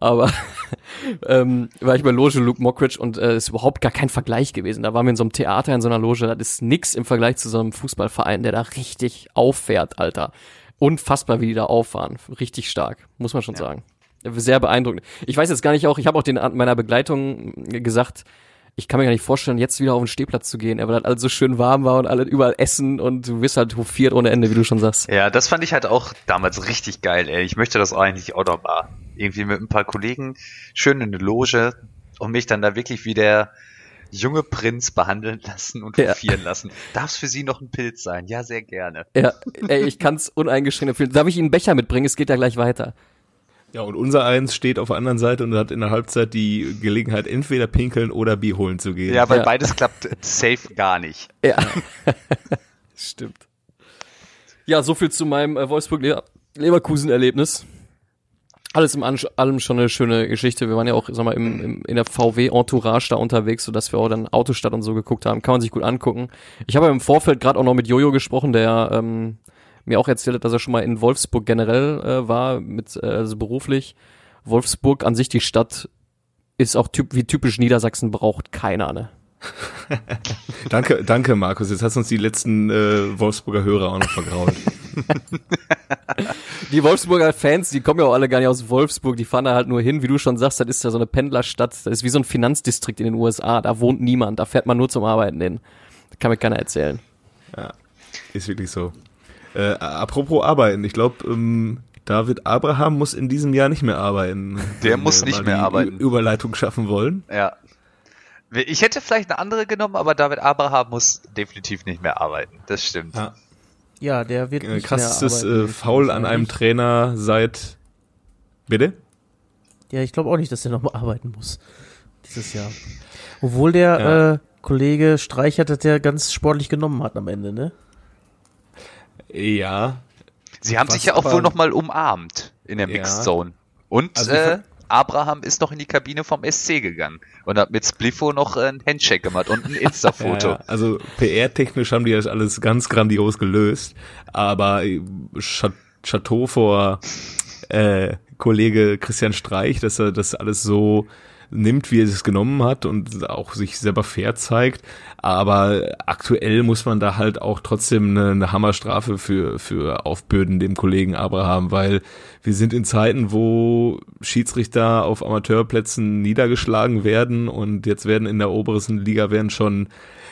Aber <laughs> ähm, war ich bei Loge Luke Mockridge und äh, ist überhaupt gar kein Vergleich gewesen. Da waren wir in so einem Theater, in so einer Loge, das ist nix im Vergleich zu so einem Fußballverein, der da richtig auffährt, Alter. Unfassbar, wie die da auffahren. Richtig stark, muss man schon sagen. Sehr beeindruckend. Ich weiß jetzt gar nicht auch, ich habe auch den meiner Begleitung gesagt, ich kann mir gar nicht vorstellen, jetzt wieder auf den Stehplatz zu gehen, weil das alles so schön warm war und alle überall essen und du bist halt hofiert ohne Ende, wie du schon sagst. Ja, das fand ich halt auch damals richtig geil, ey. Ich möchte das eigentlich auch noch mal. Irgendwie mit ein paar Kollegen schön in eine Loge und mich dann da wirklich wie der junge Prinz behandeln lassen und Ja. hofieren lassen. Darf es für Sie noch ein Pilz sein? Ja, sehr gerne. Ja, ey, ich kann's uneingeschränkt empfehlen. Darf ich Ihnen einen Becher mitbringen? Es geht ja gleich weiter. Ja, und unser Eins steht auf der anderen Seite und hat in der Halbzeit die Gelegenheit, entweder pinkeln oder Bier holen zu gehen. Ja, weil Ja. beides klappt safe gar nicht. Ja. <laughs> Stimmt. Ja, so viel zu meinem äh, Wolfsburg-Leverkusen-Erlebnis. Alles im Ansch allem schon eine schöne Geschichte. Wir waren ja auch, sag mal, im, im, in der VW-Entourage da unterwegs, sodass wir auch dann Autostadt und so geguckt haben. Kann man sich gut angucken. Ich habe im Vorfeld gerade auch noch mit Jojo gesprochen, der ähm, mir auch erzählt hat, dass er schon mal in Wolfsburg generell äh, war, mit, äh, also beruflich. Wolfsburg an sich die Stadt ist auch typ, wie typisch Niedersachsen braucht keiner, ne? <laughs> Danke, danke, Markus. Jetzt hast du uns die letzten äh, Wolfsburger Hörer auch noch vergrault. <laughs> Die Wolfsburger Fans, die kommen ja auch alle gar nicht aus Wolfsburg, die fahren da halt nur hin, wie du schon sagst, das ist ja so eine Pendlerstadt, das ist wie so ein Finanzdistrikt in den USA, da wohnt niemand, da fährt man nur zum Arbeiten hin. Das kann mir keiner erzählen. Ist wirklich so. Äh, apropos Arbeiten, ich glaube, ähm, David Abraham muss in diesem Jahr nicht mehr arbeiten. Der muss nicht mehr arbeiten. Ü- Überleitung schaffen wollen. Ja. Ich hätte vielleicht eine andere genommen, aber David Abraham muss definitiv nicht mehr arbeiten. Das stimmt. Ja. Ja, der wird Äh, nicht krassestes mehr arbeiten. äh, Foul an einem Trainer seit. Bitte? Ja, ich glaube auch nicht, dass der nochmal arbeiten muss. Dieses Jahr. Obwohl der Ja. äh, Kollege Streichert das ja ganz sportlich genommen hat am Ende, ne? Ja. Sie haben Was sich ja auch wohl nochmal umarmt in der Ja. Mixed Zone. Und Also äh, Abraham ist noch in die Kabine vom SC gegangen und hat mit Spliffo noch einen Handshake gemacht und ein <laughs> Insta-Foto. Ja, ja. Also PR-technisch haben die das alles ganz grandios gelöst, aber Cha- Chateau vor äh, Kollege Christian Streich, dass er das alles so nimmt, wie er es genommen hat und auch sich selber fair zeigt. Aber aktuell muss man da halt auch trotzdem eine, eine Hammerstrafe für, für aufbürden dem Kollegen Abraham, weil wir sind in Zeiten, wo Schiedsrichter auf Amateurplätzen niedergeschlagen werden und jetzt werden in der obersten Liga werden schon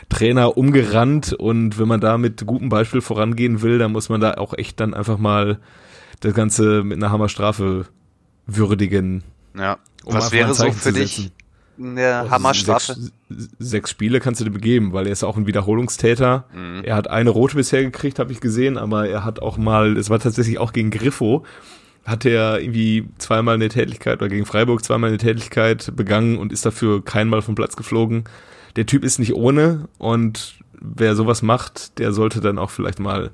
Trainer umgerannt und wenn man da mit gutem Beispiel vorangehen will, dann muss man da auch echt dann einfach mal das Ganze mit einer Hammerstrafe würdigen. Ja. Um Was wäre so für dich eine Also Hammerstrafe? Sechs, sechs Spiele kannst du dir begeben, weil er ist auch ein Wiederholungstäter. Mhm. Er hat eine rote bisher gekriegt, habe ich gesehen, aber er hat auch mal, es war tatsächlich auch gegen Griffo, hat er irgendwie zweimal eine Tätigkeit oder gegen Freiburg zweimal eine Tätigkeit begangen und ist dafür keinmal vom Platz geflogen. Der Typ ist nicht ohne und wer sowas macht, der sollte dann auch vielleicht mal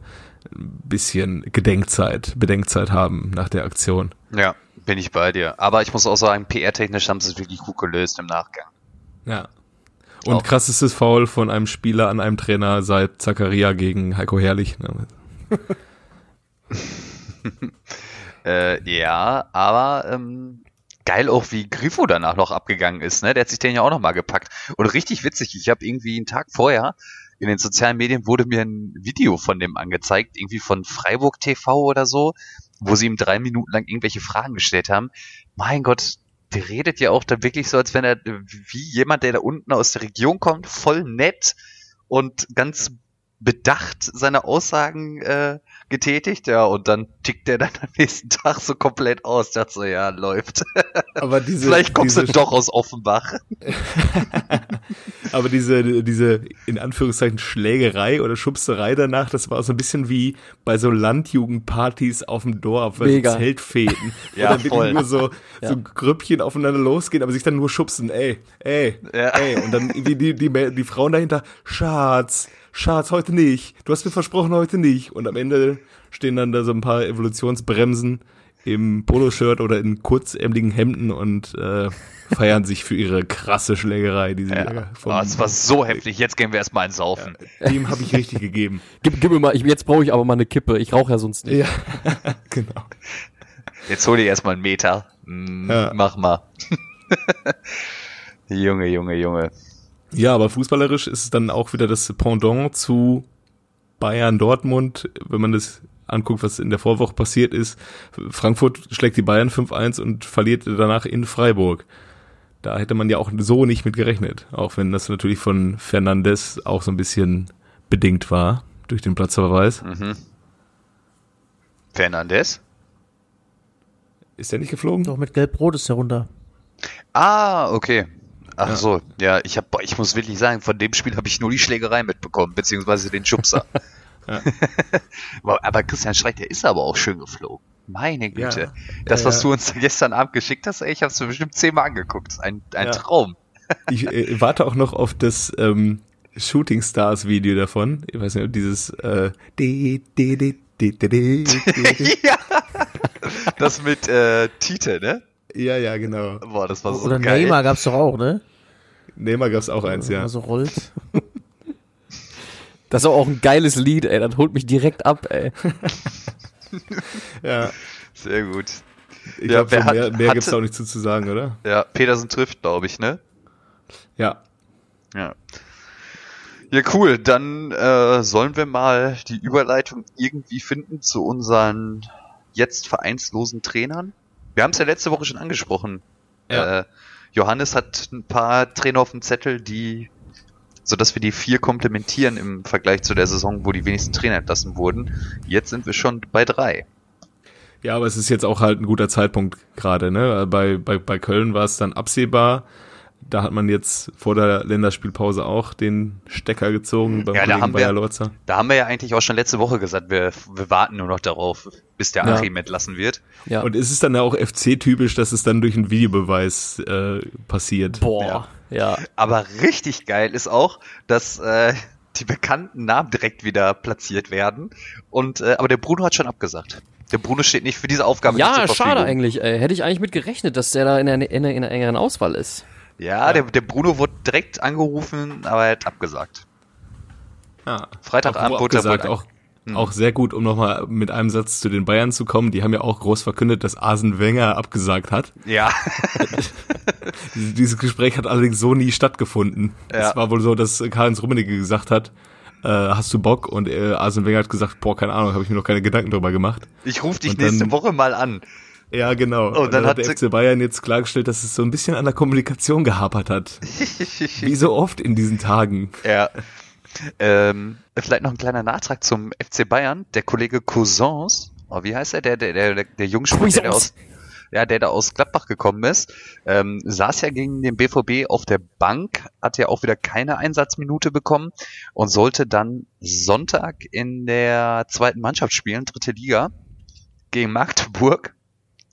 ein bisschen Gedenkzeit, Bedenkzeit haben nach der Aktion. Ja, bin ich bei dir. Aber ich muss auch sagen, PR-technisch haben sie es wirklich gut gelöst im Nachgang. Ja. Und Auch. krassestes Foul von einem Spieler an einem Trainer seit Zakaria gegen Heiko Herrlich. Ne? <laughs> Äh, ja, aber ähm, geil auch, wie Grifo danach noch abgegangen ist. Ne? Der hat sich den ja auch noch mal gepackt. Und richtig witzig, ich habe irgendwie einen Tag vorher in den sozialen Medien wurde mir ein Video von dem angezeigt, irgendwie von Freiburg TV oder so, wo sie ihm drei Minuten lang irgendwelche Fragen gestellt haben. Mein Gott, der redet ja auch da wirklich so, als wenn er wie jemand, der da unten aus der Region kommt, voll nett und ganz bedacht seine Aussagen äh, getätigt, ja, und dann tickt er dann <laughs> am nächsten Tag so komplett aus. Ich dachte so, ja, läuft. Aber diese, <laughs> Vielleicht kommst diese, du doch aus Offenbach. <laughs> Aber diese, diese, in Anführungszeichen, Schlägerei oder Schubserei danach, das war so ein bisschen wie bei so Landjugendpartys auf dem Dorf, bei Mega. so Zeltfäden. Ja, wo dann wirklich voll. nur so, Ja. so Grüppchen aufeinander losgehen, aber sich dann nur schubsen, ey, ey, Ja. ey. Und dann die, die, die, die Frauen dahinter, Schatz, Schatz, heute nicht. Du hast mir versprochen, heute nicht. Und am Ende stehen dann da so ein paar Evolutionsbremsen im Poloshirt oder in kurzärmeligen Hemden und äh, feiern sich für ihre krasse Schlägerei, die sie Ja. da vom- Oh, das war so heftig. Jetzt gehen wir erstmal ins Saufen. dem habe ich richtig gegeben. Gib, gib mir mal, ich, jetzt brauche ich aber mal eine Kippe. Ich rauche ja sonst nicht. Ja, <laughs> genau. Jetzt hol dir erstmal einen Meter. Mm, Ja. Mach mal. <laughs> Junge, Junge, Junge. Ja, aber fußballerisch ist es dann auch wieder das Pendant zu Bayern Dortmund, wenn man das anguckt, was in der Vorwoche passiert ist. Frankfurt schlägt die Bayern 5-1 und verliert danach in Freiburg. Da hätte man ja auch so nicht mit gerechnet, auch wenn das natürlich von Fernandes auch so ein bisschen bedingt war durch den Platzverweis. Mhm. Fernandes? Ist der nicht geflogen? Doch mit Gelb-Rot ist er runter. Ah, okay. Ach Ja. so, ja, ich hab, ich muss wirklich sagen, von dem Spiel habe ich nur die Schlägerei mitbekommen, beziehungsweise den Schubser. <laughs> Ja. <laughs> aber, Christian Streich, der ist aber auch schön geflogen. Meine Güte. Ja. Das, was ja. du uns gestern Abend geschickt hast, ey, ich habe es mir bestimmt zehnmal angeguckt. Ein, ein Ja. Traum. Ich äh, warte auch noch auf das ähm, Shooting Stars Video davon. Ich weiß nicht, ob dieses äh, <laughs> ja. Das mit äh, Tite, ne? Ja, ja, genau. Boah, das war so Oder geil. Neymar gab's doch auch, ne? Neymar gab's auch eins, ja. Also rollt. <laughs> Das ist auch ein geiles Lied, ey. Das holt mich direkt ab, ey. <laughs> ja. Sehr gut. Ich Ja, hat- mehr, mehr hatte- gibt's da auch nicht zu, zu sagen, oder? Ja, Petersen trifft, glaube ich, ne? Ja. Ja. Ja, cool. Dann äh, sollen wir mal die Überleitung irgendwie finden zu unseren jetzt vereinslosen Trainern. Wir haben es ja letzte Woche schon angesprochen. Ja. Äh, Johannes hat ein paar Trainer auf dem Zettel, die, so dass wir die vier komplementieren im Vergleich zu der Saison, wo die wenigsten Trainer entlassen wurden. Jetzt sind wir schon bei drei. Ja, aber es ist jetzt auch halt ein guter Zeitpunkt gerade, ne? Bei, bei, bei Köln war es dann absehbar. Da hat man jetzt vor der Länderspielpause auch den Stecker gezogen beim Ja, da haben wir- Bayer Lorzer. Da haben wir ja eigentlich auch schon letzte Woche gesagt, wir, wir warten nur noch darauf, bis der Ja. Achim entlassen wird. Ja. Und ist es dann ja auch FC-typisch, dass es dann durch einen Videobeweis äh, passiert? Boah. Ja. Aber richtig geil ist auch, dass äh, die bekannten Namen direkt wieder platziert werden. Und äh, aber der Bruno hat schon abgesagt. Der Bruno steht nicht für diese Aufgabe nicht Ja, schade eigentlich, ey. Hätte ich eigentlich mit gerechnet, dass der da in einer, in einer engeren Auswahl ist. Ja, Der, der Bruno wurde direkt angerufen, aber er hat abgesagt. Ja. Freitagabend wurde er abgesagt, wohl- auch, auch sehr gut, um nochmal mit einem Satz zu den Bayern zu kommen. Die haben ja auch groß verkündet, dass Arsene Wenger abgesagt hat. Ja, <laughs> Dieses Gespräch hat allerdings so nie stattgefunden. Ja. Es war wohl so, dass Karl-Heinz Rummenigge gesagt hat, äh, hast du Bock? Und äh, Arsene Wenger hat gesagt, boah, keine Ahnung, habe ich mir noch keine Gedanken drüber gemacht. ich rufe dich dann- nächste Woche mal an. Ja, genau. Oh, und dann dann, hat hat der FC Bayern jetzt klargestellt, dass es so ein bisschen an der Kommunikation gehapert hat. <laughs> Wie so oft in diesen Tagen. Ja. Ähm, vielleicht noch ein kleiner Nachtrag zum FC Bayern. Der Kollege Cousins oh, wie heißt er, der, der, der, der Jungspund, der, der aus, ja, der da aus Gladbach gekommen ist, ähm, saß ja gegen den BVB auf der Bank, hat ja auch wieder keine Einsatzminute bekommen und sollte dann Sonntag in der zweiten Mannschaft spielen, dritte Liga, gegen Magdeburg,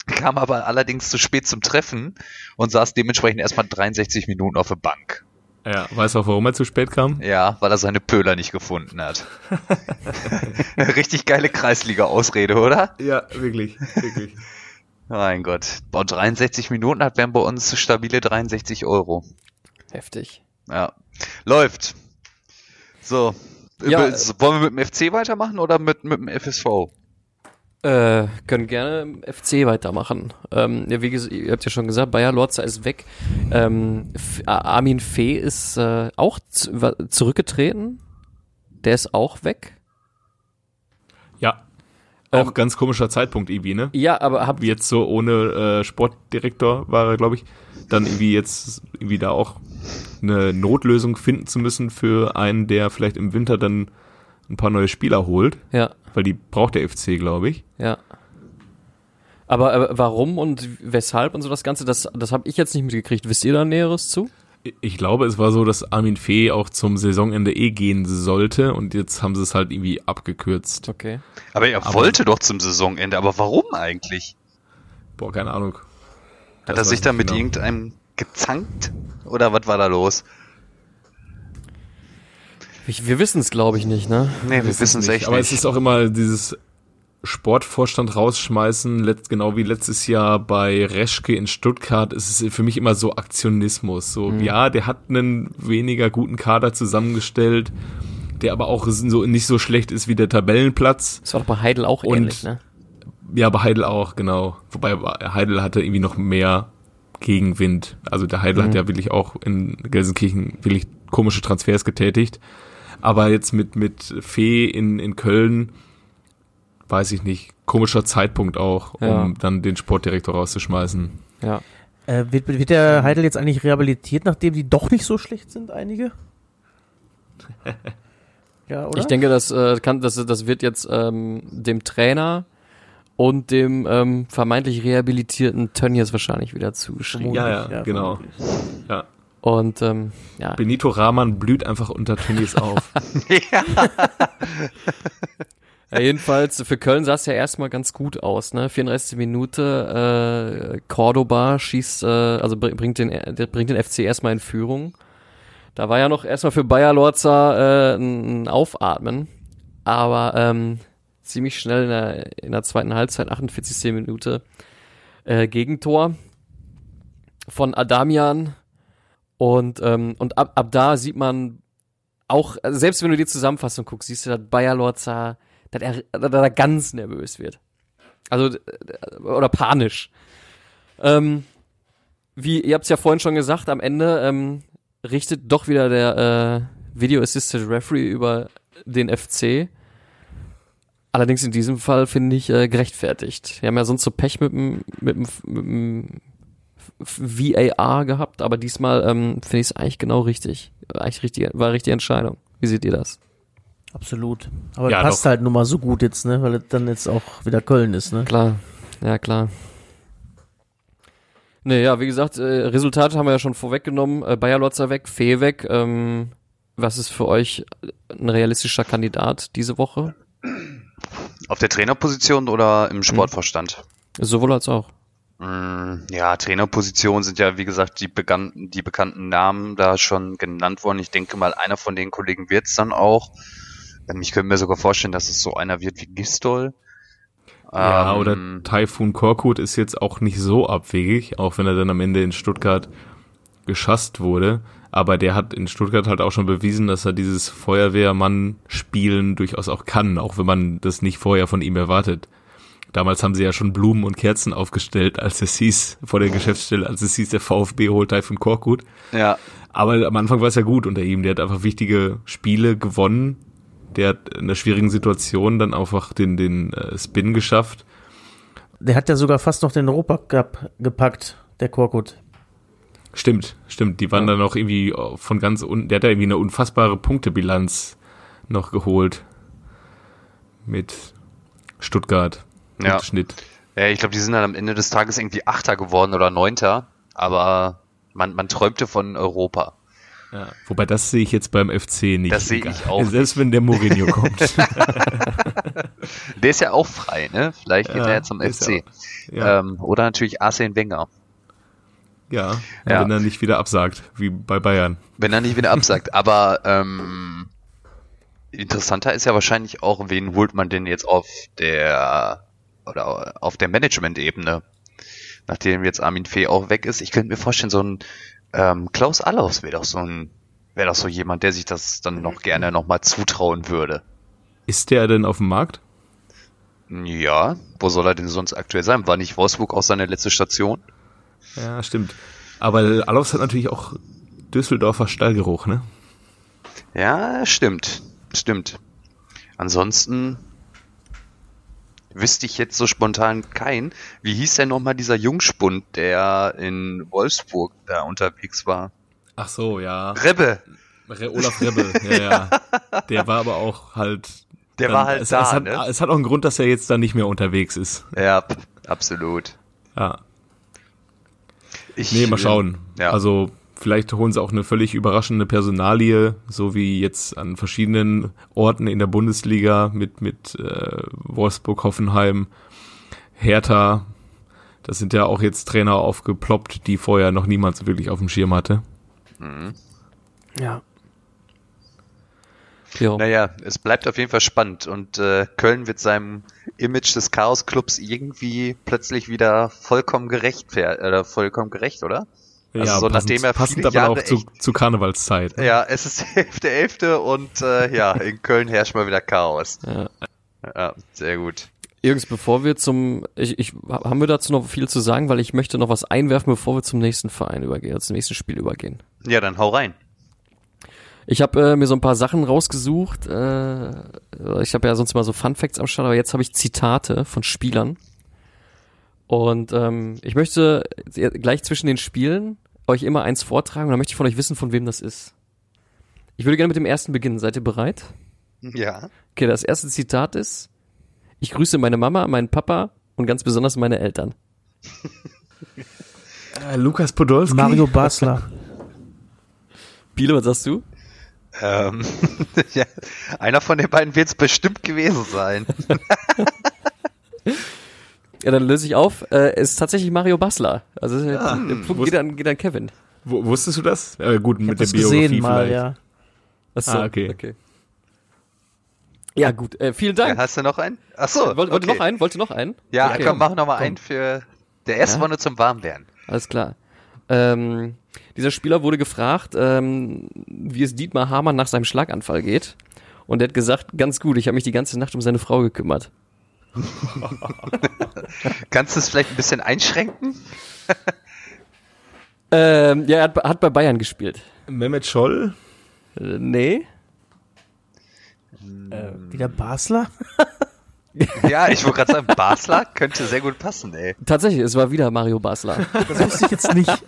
<laughs> kam aber allerdings zu spät zum Treffen und saß dementsprechend erstmal 63 Minuten auf der Bank. Ja, weißt du auch, warum er zu spät kam? Ja, weil er seine Pöhler nicht gefunden hat. <laughs> Richtig geile Kreisliga-Ausrede, oder? Ja, wirklich, wirklich. <laughs> Mein Gott. Boah, 63 Minuten hat wären bei uns stabile 63 Euro. Heftig. Ja. Läuft. So. Ja, Über- Wollen wir mit dem FC weitermachen oder mit, mit dem FSV? Äh, können gerne im FC weitermachen. Ähm, ja, wie ihr habt ja schon gesagt, Bayer Lorza ist weg. Ähm, Armin Fee ist äh, auch zurückgetreten. Der ist auch weg. Ja. Auch Ähm, ganz komischer Zeitpunkt irgendwie, ne? Ja, aber habt Wie jetzt so ohne äh, Sportdirektor war er, glaube ich, dann irgendwie jetzt irgendwie da auch eine Notlösung finden zu müssen für einen, der vielleicht im Winter dann ein paar neue Spieler holt, ja, weil die braucht der FC, glaube ich. ja. Aber äh, warum und weshalb und so das Ganze, das, das habe ich jetzt nicht mitgekriegt. Wisst ihr da Näheres zu? Ich glaube, es war so, dass Armin Fee auch zum Saisonende eh gehen sollte und jetzt haben sie es halt irgendwie abgekürzt. Okay. Aber er Aber- wollte doch zum Saisonende. Aber warum eigentlich? Boah, keine Ahnung. Hat Das er sich ich da mit genau. irgendeinem gezankt? Oder was war da los? Ich, wir wissen es, glaube ich, nicht, ne? Nee, wir wissen es nicht. echt Aber nicht. es ist auch immer dieses Sportvorstand rausschmeißen, genau wie letztes Jahr bei Reschke in Stuttgart, ist es für mich immer so Aktionismus. So, Mhm. ja, der hat einen weniger guten Kader zusammengestellt, der aber auch so nicht so schlecht ist wie der Tabellenplatz. Das war doch bei Heidel auch Und- ähnlich, ne? Ja, bei Heidel auch, genau. Wobei Heidel hatte irgendwie noch mehr Gegenwind. Also der Heidel hat ja wirklich auch in Gelsenkirchen wirklich komische Transfers getätigt. Aber jetzt mit, mit Fee in, in Köln, weiß ich nicht, komischer Zeitpunkt auch, um Ja. dann den Sportdirektor rauszuschmeißen. Ja. Äh, wird, wird der Heidel jetzt eigentlich rehabilitiert, nachdem die doch nicht so schlecht sind, einige? <laughs> ja, oder? Ich denke, das äh, kann, das, das wird jetzt ähm, dem Trainer und dem ähm, vermeintlich rehabilitierten Tönnies wahrscheinlich wieder zugeschrieben. Ja, ja, genau. vermutlich. Ja. Und ähm, ja, Benito Rahman blüht einfach unter Tönnies auf. <laughs> ja, jedenfalls für Köln sah es ja erstmal ganz gut aus, ne? 34. Minute, äh, Cordoba schießt, äh, also br- bringt den, bringt den FC erstmal in Führung. Da war ja noch erstmal für Bayer Lorza äh, ein ein Aufatmen, aber ähm, ziemlich schnell in der, in der zweiten Halbzeit, 48. Minute, äh, Gegentor von Adamian und ähm, und ab, ab da sieht man auch, also selbst wenn du die Zusammenfassung guckst, siehst du, dass Bayer Lorza, dass er, dass er ganz nervös wird. Also, äh, oder panisch. Ähm, wie, ihr habt es ja vorhin schon gesagt, am Ende ähm, richtet doch wieder der äh, Video Assisted Referee über den FC. Allerdings in diesem Fall finde ich äh, gerechtfertigt. Wir haben ja sonst so Pech mit dem, mit dem, mit dem VAR gehabt, aber diesmal ähm, finde ich es eigentlich genau richtig. War Eigentlich richtig, war richtige Entscheidung. Wie seht ihr das? Absolut. Aber Ja, passt doch. halt nun mal so gut jetzt, ne? Weil es dann jetzt auch wieder Köln ist, ne? Klar, ja klar. Nee, ja, wie gesagt, äh, Resultate haben wir ja schon vorweggenommen. Äh, Bayer Lotzer weg, Fee weg. Ähm, was ist für euch ein realistischer Kandidat diese Woche? Auf der Trainerposition oder im Sportvorstand? Sowohl als auch. Mm, Ja, Trainerposition sind ja, wie gesagt, die bekannten, die bekannten Namen da schon genannt worden. Ich denke mal, einer von den Kollegen wird es dann auch. Ähm, Ich könnte mir sogar vorstellen, dass es so einer wird wie Gistol. Ja, Ähm, oder Typhoon Korkut ist jetzt auch nicht so abwegig, auch wenn er dann am Ende in Stuttgart geschasst wurde. Aber der hat in Stuttgart halt auch schon bewiesen, dass er dieses Feuerwehrmann-Spielen durchaus auch kann, auch wenn man das nicht vorher von ihm erwartet. Damals haben sie ja schon Blumen und Kerzen aufgestellt, als es hieß, vor der Geschäftsstelle, als es hieß, der VfB holt Typhoon Korkut. Ja, Aber am Anfang war es ja gut unter ihm. Der hat einfach wichtige Spiele gewonnen. Der hat in einer schwierigen Situation dann einfach den, den äh, Spin geschafft. Der hat ja sogar fast noch den Europacup gepackt, der Korkut. Stimmt, stimmt. Die waren dann noch irgendwie von ganz unten. Der hat ja irgendwie eine unfassbare Punktebilanz noch geholt mit Stuttgart. Ja. Schnitt. Ja, ich glaube, die sind dann am Ende des Tages irgendwie Achter geworden oder Neunter, aber man, man träumte von Europa. Ja. Wobei das sehe ich jetzt beim FC nicht. Das sehe ich auch <laughs> Selbst wenn der Mourinho <laughs> kommt. Der ist ja auch frei, ne? Vielleicht geht Ja, er ja zum FC. ja, Ähm, oder natürlich Arsene Wenger. ja, ja. wenn er nicht wieder absagt, wie bei Bayern. Wenn er nicht wieder absagt. <laughs> Aber ähm, interessanter ist ja wahrscheinlich auch, wen holt man denn jetzt auf der oder auf der Management-Ebene, nachdem jetzt Armin Fee auch weg ist. Ich könnte mir vorstellen, so ein ähm, Klaus Allofs wäre doch so ein wäre doch so jemand, der sich das dann noch gerne nochmal zutrauen würde. Ist der denn auf dem Markt? Ja, wo soll er denn sonst aktuell sein? War nicht Wolfsburg auch seine letzte Station? Ja, stimmt. Aber Alofs hat natürlich auch Düsseldorfer Stallgeruch, ne? Ja, stimmt. Stimmt. Ansonsten wüsste ich jetzt so spontan keinen. Wie hieß denn nochmal dieser Jungspund, der in Wolfsburg da unterwegs war? Ach so, ja. Rebbe. Re Olaf Rebbe, ja, ja. Der war aber auch halt. Der war halt es, da, Es hat, ne? es hat auch einen Grund, dass er jetzt da nicht mehr unterwegs ist. Ja, absolut. Ja. Ich, Nee, mal schauen. Ja. Also vielleicht holen sie auch eine völlig überraschende Personalie, so wie jetzt an verschiedenen Orten in der Bundesliga mit mit äh, Wolfsburg, Hoffenheim, Hertha. Das sind ja auch jetzt Trainer aufgeploppt, die vorher noch niemand so wirklich auf dem Schirm hatte. Ja. Ja. Naja, es bleibt auf jeden Fall spannend und äh, Köln wird seinem Image des Chaos-Clubs irgendwie plötzlich wieder vollkommen gerecht, oder vollkommen gerecht, oder? Also so nachdem er passend aber Jahre auch zu, echt- zu Karnevalszeit. ne? Ja, es ist Hälfte, Hälfte und äh, ja, in Köln herrscht mal wieder Chaos. Ja. Ja, sehr gut. Jungs, bevor wir zum, ich, ich, haben wir dazu noch viel zu sagen, weil ich möchte noch was einwerfen, bevor wir zum nächsten Verein übergehen, zum nächsten Spiel übergehen. Ja, dann hau rein. Ich habe äh, mir so ein paar Sachen rausgesucht. Äh, ich habe ja sonst mal so Fun Facts am Start, aber jetzt habe ich Zitate von Spielern. Und ähm, ich möchte gleich zwischen den Spielen euch immer eins vortragen und dann möchte ich von euch wissen, von wem das ist. Ich würde gerne mit dem ersten beginnen. Seid ihr bereit? Ja. Okay, das erste Zitat ist, ich grüße meine Mama, meinen Papa und ganz besonders meine Eltern. <laughs> Äh, Lukas Podolski. Mario Basler. <laughs> Biele, was sagst du? Ähm, <laughs> ja, einer von den beiden wird es bestimmt gewesen sein. Ja, dann löse ich auf. Äh, es ist tatsächlich Mario Basler. Also der, Ja. der Punkt Wusst- geht an, geht an Kevin. Wo, wusstest du das? Äh, gut, Ich mit der das Biografie gesehen mal, vielleicht. ja. Achso, Ah, okay. okay. Ja, gut. Äh, vielen Ja, Dank. hast du noch einen? Ach so. Wollt, okay. noch einen? Wollt ihr noch einen? Ja, Okay. komm, mach noch mal Komm. einen für. Der erste Ja? war nur zum Warmwerden. Alles klar. Ähm, dieser Spieler wurde gefragt, ähm, wie es Dietmar Hamann nach seinem Schlaganfall geht. Und er hat gesagt, ganz gut, ich habe mich die ganze Nacht um seine Frau gekümmert. <laughs> Kannst du es vielleicht ein bisschen einschränken? <laughs> Ähm, ja, er hat, hat bei Bayern gespielt. Mehmet Scholl. Äh, nee. Äh, wieder Basler? <laughs> Ja, ich wollte gerade sagen, Basler könnte sehr gut passen, ey. Tatsächlich, es war wieder Mario Basler. Das wusste ich jetzt nicht.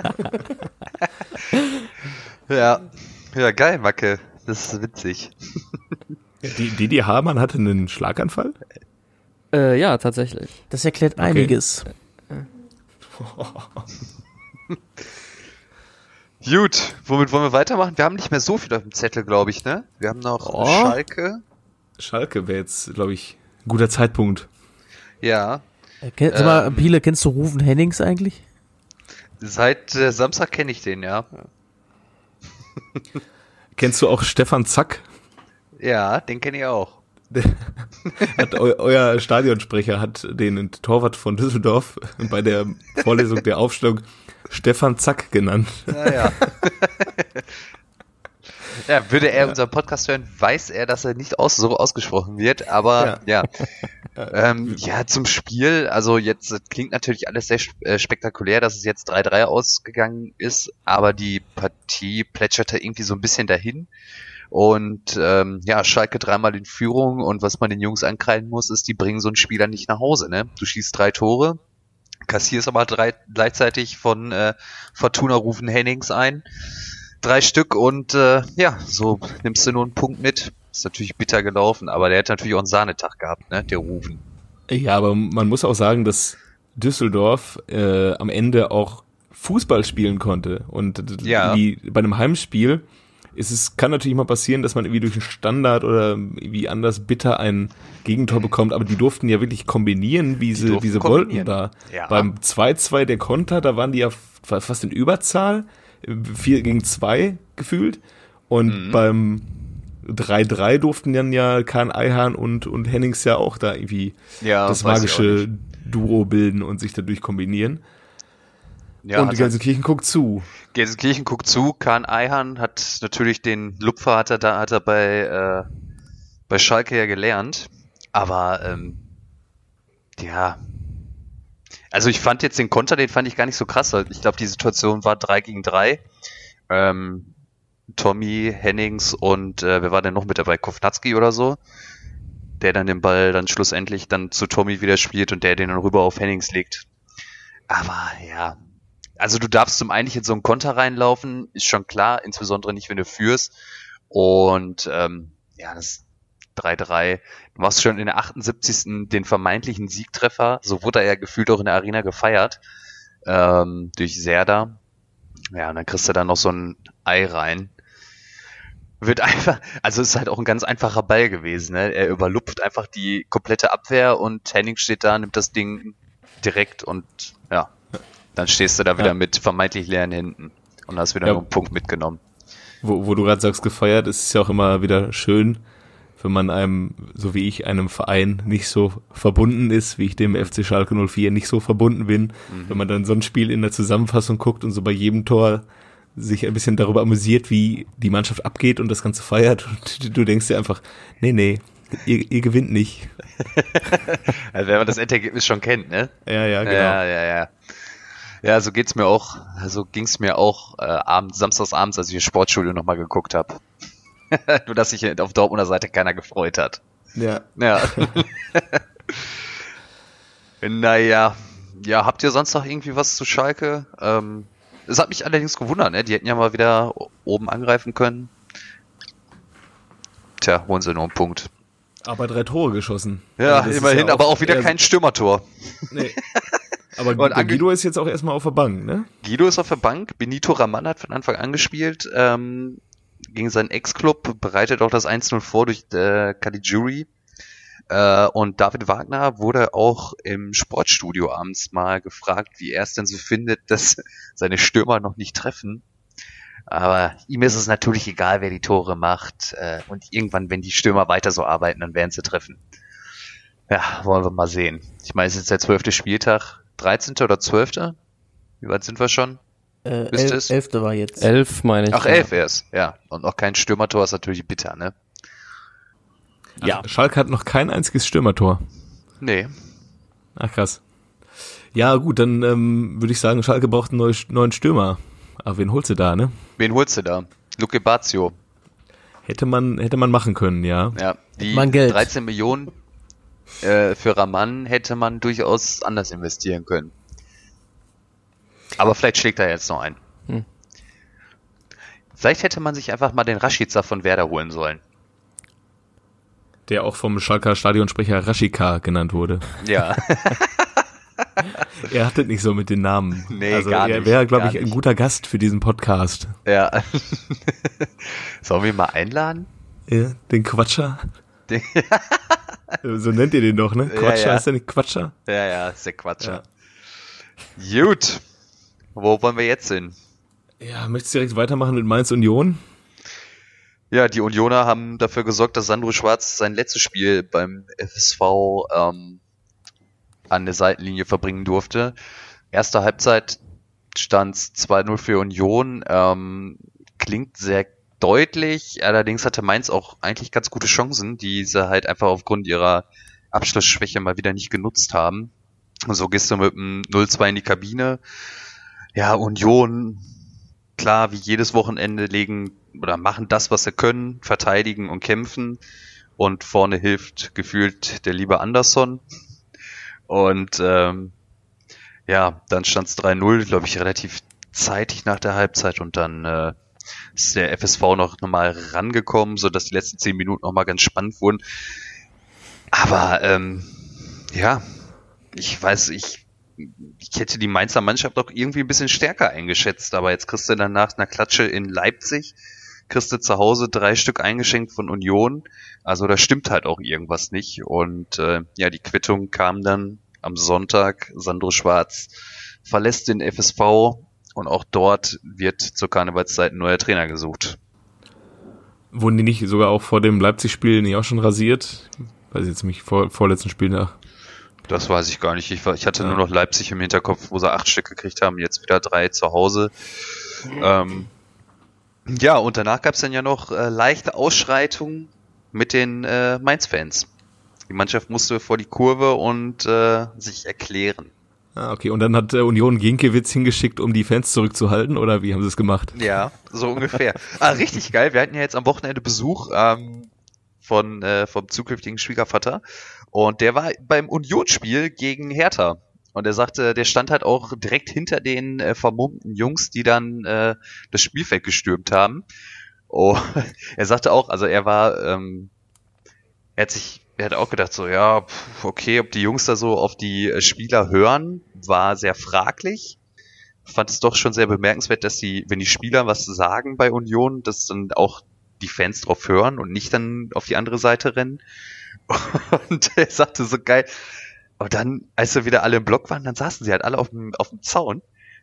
Ja. Ja, geil, Macke. Das ist witzig. Die, Didi Hamann hatte einen Schlaganfall? Äh, ja, tatsächlich. Das erklärt einiges. <laughs> Gut, womit wollen wir weitermachen? Wir haben nicht mehr so viel auf dem Zettel, glaube ich, ne? Wir haben noch Oh. Schalke. Schalke wäre jetzt, glaube ich, ein guter Zeitpunkt. Ja. Äh, kenn, sag mal, Ähm. Biele, kennst du Rufen Hennings eigentlich? Seit äh, Samstag kenne ich den, ja. Kennst du auch Stefan Zack? Ja, den kenne ich auch. <laughs> Hat eu, euer Stadionsprecher hat den Torwart von Düsseldorf bei der Vorlesung der Aufstellung Stefan Zack genannt. Naja. <laughs> ja, würde er unseren Podcast hören, weiß er, dass er nicht aus, so ausgesprochen wird, aber ja. <laughs> Ähm, ja, zum Spiel, also jetzt klingt natürlich alles sehr äh, spektakulär, dass es jetzt 3-3 ausgegangen ist, aber die Partie plätscherte irgendwie so ein bisschen dahin. Und ähm, ja, Schalke dreimal in Führung und was man den Jungs ankreiden muss, ist, die bringen so einen Spieler nicht nach Hause. Ne? Du schießt drei Tore, kassierst aber drei, gleichzeitig von äh, Fortuna rufen Hennings ein. Drei Stück und äh, ja, so nimmst du nur einen Punkt mit. Ist natürlich bitter gelaufen, aber der hat natürlich auch einen Sahnetag gehabt, ne? Der Rufen. Ja, aber man muss auch sagen, dass Düsseldorf äh, am Ende auch Fußball spielen konnte. Und Ja. wie bei einem Heimspiel ist es, kann natürlich mal passieren, dass man irgendwie durch einen Standard oder irgendwie anders bitter ein Gegentor bekommt, aber die durften ja wirklich kombinieren, wie sie, wie sie wollten da. Ja. Beim 2-2 der Konter, da waren die ja fa- fast in Überzahl, 4 gegen 2 gefühlt. Und Mhm. beim 3-3 durften dann ja Kahn Eihahn und, und Hennings ja auch da irgendwie Ja, das magische Duo bilden und sich dadurch kombinieren. Ja, und Gelsenkirchen guckt zu. Gelsenkirchen guckt zu, Kahn Eihan hat natürlich den Lupfer hat er da hat er bei äh, bei Schalke ja gelernt, aber ähm, ja, also ich fand jetzt den Konter, den fand ich gar nicht so krass. Ich glaube, die Situation war 3 gegen 3. Ähm, Tommy, Hennings und äh, wer war denn noch mit dabei? Kovnatski oder so? Der dann den Ball dann schlussendlich dann zu Tommy wieder spielt und der den dann rüber auf Hennings legt. Aber ja, also du darfst zum einen nicht in so einen Konter reinlaufen, ist schon klar, insbesondere nicht, wenn du führst. Und ähm, ja, das 3-3. Du machst schon in der 78. den vermeintlichen Siegtreffer. So wurde er ja gefühlt auch in der Arena gefeiert. Ähm, durch Serda. Ja, und dann kriegst du da noch so ein Ei rein. Wird einfach, also ist halt auch ein ganz einfacher Ball gewesen. Ne? Er überlupft einfach die komplette Abwehr und Henning steht da, nimmt das Ding direkt und dann stehst du da wieder Ja. mit vermeintlich leeren Händen und hast wieder Ja. einen Punkt mitgenommen. Wo, wo du gerade sagst, gefeiert, ist es ja auch immer wieder schön, wenn man einem, so wie ich, einem Verein nicht so verbunden ist, wie ich dem FC Schalke 04 nicht so verbunden bin. Wenn man dann so ein Spiel in der Zusammenfassung guckt und so bei jedem Tor sich ein bisschen darüber amüsiert, wie die Mannschaft abgeht und das Ganze feiert <laughs> und du denkst dir einfach, nee, nee, ihr, ihr gewinnt nicht. <laughs> Also wenn man das Endergebnis schon kennt, ne? Ja, ja, genau. Ja, ja, ja. Ja, so geht's mir auch, so ging's mir auch äh, abends, samstags abends, als ich das Sportstudio nochmal geguckt habe. <laughs> Nur, dass sich auf Dortmunder Seite keiner gefreut hat. Ja. Ja. <laughs> naja. Ja, habt ihr sonst noch irgendwie was zu Schalke? Ähm, es hat mich allerdings gewundert, ne? Die hätten ja mal wieder oben angreifen können. Tja, holen sie nur einen Punkt. Aber drei Tore geschossen. Ja, Also immerhin, ja aber auch wieder kein Stürmertor. Nee. <laughs> Aber Und ange- Guido ist jetzt auch erstmal auf der Bank, ne? Guido ist auf der Bank, Benito Raman hat von Anfang an gespielt, ähm, gegen seinen Ex-Club, bereitet auch das 1-0 vor durch äh, Caligiuri. Äh, und David Wagner wurde auch im Sportstudio abends mal gefragt, wie er es denn so findet, dass seine Stürmer noch nicht treffen. Aber ihm ist es natürlich egal, wer die Tore macht. Äh, und irgendwann, wenn die Stürmer weiter so arbeiten, dann werden sie treffen. Ja, wollen wir mal sehen. Ich meine, es ist jetzt der zwölfte Spieltag, 13. oder 12. Wie weit sind wir schon? Äh, Wisst elf, es? elfte war jetzt. Elf meine ich. Ach, ja. elf erst, ja. Und noch kein Stürmertor ist natürlich bitter, ne? Ja. Schalke hat noch kein einziges Stürmertor. Nee. Ach krass. Ja, gut, dann ähm, würde ich sagen, Schalke braucht einen neu- neuen Stürmer. Aber wen holst du da, ne? Wen holst du da? Luke Bazio. Hätte man, hätte man machen können, ja. Ja, die man Geld. 13 Millionen äh, für Raman hätte man durchaus anders investieren können. Aber vielleicht schlägt er jetzt noch ein. Hm. Vielleicht hätte man sich einfach mal den Rashica von Werder holen sollen. Der auch vom Schalker Stadionsprecher Rashika genannt wurde. Ja, <laughs> <laughs> Er hat es nicht so mit den Namen. Nee, also gar er nicht, wäre, glaube ich, ein nicht. guter Gast für diesen Podcast. ja. <laughs> Sollen wir ihn mal einladen? Ja, den Quatscher. Den- <laughs> so nennt ihr den doch, ne? Ja, Quatscher, ja. ist der nicht Quatscher? Ja, ja, ist der Quatscher. Gut. Wo wollen wir jetzt hin? Ja, möchtest du direkt weitermachen mit Mainz Union? Ja, die Unioner haben dafür gesorgt, dass Sandro Schwarz sein letztes Spiel beim FSV ähm, an der Seitenlinie verbringen durfte. Erste Halbzeit stand 2-0 für Union. Ähm, klingt sehr deutlich, allerdings hatte Mainz auch eigentlich ganz gute Chancen, die sie halt einfach aufgrund ihrer Abschlussschwäche mal wieder nicht genutzt haben. Und so gehst du mit dem 0-2 in die Kabine. Ja, Union, klar, wie jedes Wochenende legen oder machen das, was sie können, verteidigen und kämpfen. Und vorne hilft gefühlt der liebe Anderson. Und ähm, ja, dann stand es 3-0, glaube ich, relativ zeitig nach der Halbzeit und dann äh, ist der FSV noch nochmal rangekommen, so dass die letzten zehn Minuten nochmal ganz spannend wurden. Aber ähm, Ja, ich weiß, ich, ich hätte die Mainzer Mannschaft doch irgendwie ein bisschen stärker eingeschätzt, aber jetzt kriegst du dann nach einer Klatsche in Leipzig, kriegst du zu Hause drei Stück eingeschenkt von Union. Also da stimmt halt auch irgendwas nicht. Und äh, ja, die Quittung kam dann am Sonntag. Sandro Schwarz verlässt den FSV und auch dort wird zur Karnevalszeit ein neuer Trainer gesucht. Wurden die nicht sogar auch vor dem Leipzig-Spiel nicht auch schon rasiert? Weiß ich jetzt nicht, vor, vorletzten Spiel nach. Das weiß ich gar nicht. Ich, war, ich hatte ja. nur noch Leipzig im Hinterkopf, wo sie acht Stück gekriegt haben, jetzt wieder drei zu Hause. Ähm, ja, und danach gab es dann ja noch äh, leichte Ausschreitungen mit den äh, Mainz-Fans. Die Mannschaft musste vor die Kurve und äh, sich erklären. Ah, okay. Und dann hat äh, Union Ginkewitz hingeschickt, um die Fans zurückzuhalten, oder wie haben sie es gemacht? Ja, so ungefähr. ah, richtig geil. Wir hatten ja jetzt am Wochenende Besuch ähm, von äh, vom zukünftigen Schwiegervater und der war beim Unionsspiel gegen Hertha. Und er sagte, der stand halt auch direkt hinter den äh, vermummten Jungs, die dann äh, das Spielfeld gestürmt haben. Oh, <laughs> er sagte auch, also er war, ähm, er hat sich, er hat auch gedacht so, ja, okay, ob die Jungs da so auf die äh, Spieler hören, war sehr fraglich. Fand es doch schon sehr bemerkenswert, dass die, wenn die Spieler was sagen bei Union, dass dann auch die Fans drauf hören und nicht dann auf die andere Seite rennen. <laughs> Und er sagte so geil, aber dann, als wir wieder alle im Block waren, dann saßen sie halt alle auf dem, auf dem Zaun.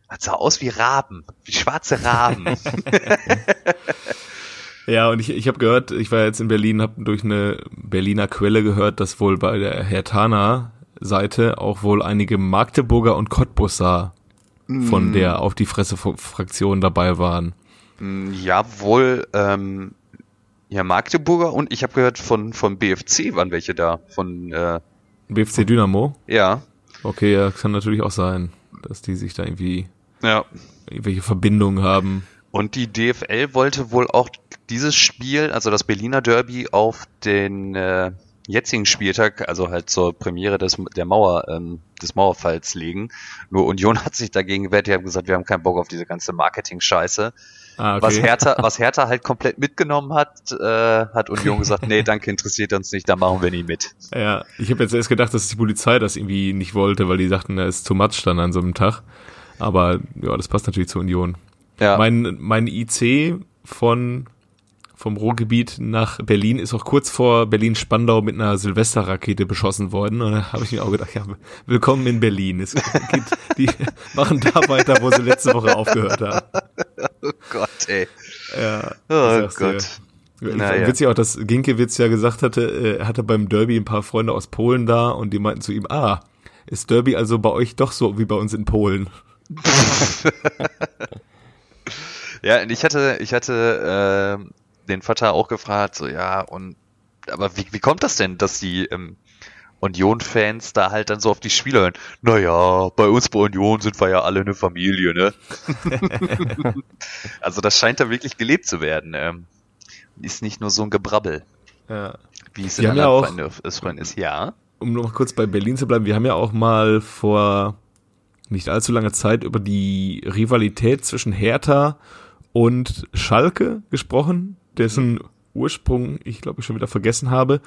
Das sah aus wie Raben, wie schwarze Raben. <laughs> <laughs> ja, und ich, ich habe gehört, ich war jetzt in Berlin, habe durch eine Berliner Quelle gehört, dass wohl bei der Hertana Seite auch wohl einige Magdeburger und Cottbusser mm. von der auf die Fresse Fraktion dabei waren. Mm, ja, wohl ähm, ja Magdeburger und ich habe gehört von von BFC waren welche da von äh, BFC Dynamo? Ja. Okay, ja, kann natürlich auch sein, dass die sich da irgendwie ja. irgendwelche Verbindungen haben. Und die DFL wollte wohl auch dieses Spiel, also das Berliner Derby, auf den äh, jetzigen Spieltag, also halt zur Premiere des, der Mauer, ähm, des Mauerfalls legen. Nur Union <laughs> hat sich dagegen gewehrt, die haben gesagt, wir haben keinen Bock auf diese ganze Marketing-Scheiße. Ah, okay. Was Hertha, <laughs> was Hertha halt komplett mitgenommen hat, äh, hat Union gesagt, nee, danke, interessiert uns nicht, da machen wir nie mit. Ja, ich habe jetzt erst gedacht, dass die Polizei das irgendwie nicht wollte, weil die sagten, da ist too much dann an so einem Tag. Aber ja, das passt natürlich zur Union. Ja. Mein, mein IC von vom Ruhrgebiet nach Berlin ist auch kurz vor Berlin-Spandau mit einer Silvesterrakete beschossen worden. Und da habe ich mir auch gedacht, ja, willkommen in Berlin. Es geht, die <laughs> machen da weiter, wo sie letzte Woche aufgehört haben. Oh Gott, ey. Ja, oh Gott. Naja. Witzig auch, dass Ginkiewicz ja gesagt hatte, äh, er hatte beim Derby ein paar Freunde aus Polen da und die meinten zu ihm, ah, ist Derby also bei euch doch so wie bei uns in Polen? <laughs> ja, ich hatte, ich hatte äh, den Vater auch gefragt, so ja, und aber wie, wie kommt das denn, dass die ähm, Union-Fans da halt dann so auf die Spieler hören? Naja, bei uns bei Union sind wir ja alle eine Familie, ne? <laughs> also das scheint da wirklich gelebt zu werden. Ähm, ist nicht nur so ein Gebrabbel. Ja. Wie es in anderen ja auch, Freunden ist, ja. Um noch kurz bei Berlin zu bleiben, wir haben ja auch mal vor nicht allzu langer Zeit über die Rivalität zwischen Hertha und Schalke gesprochen dessen Ursprung ich glaube ich schon wieder vergessen habe.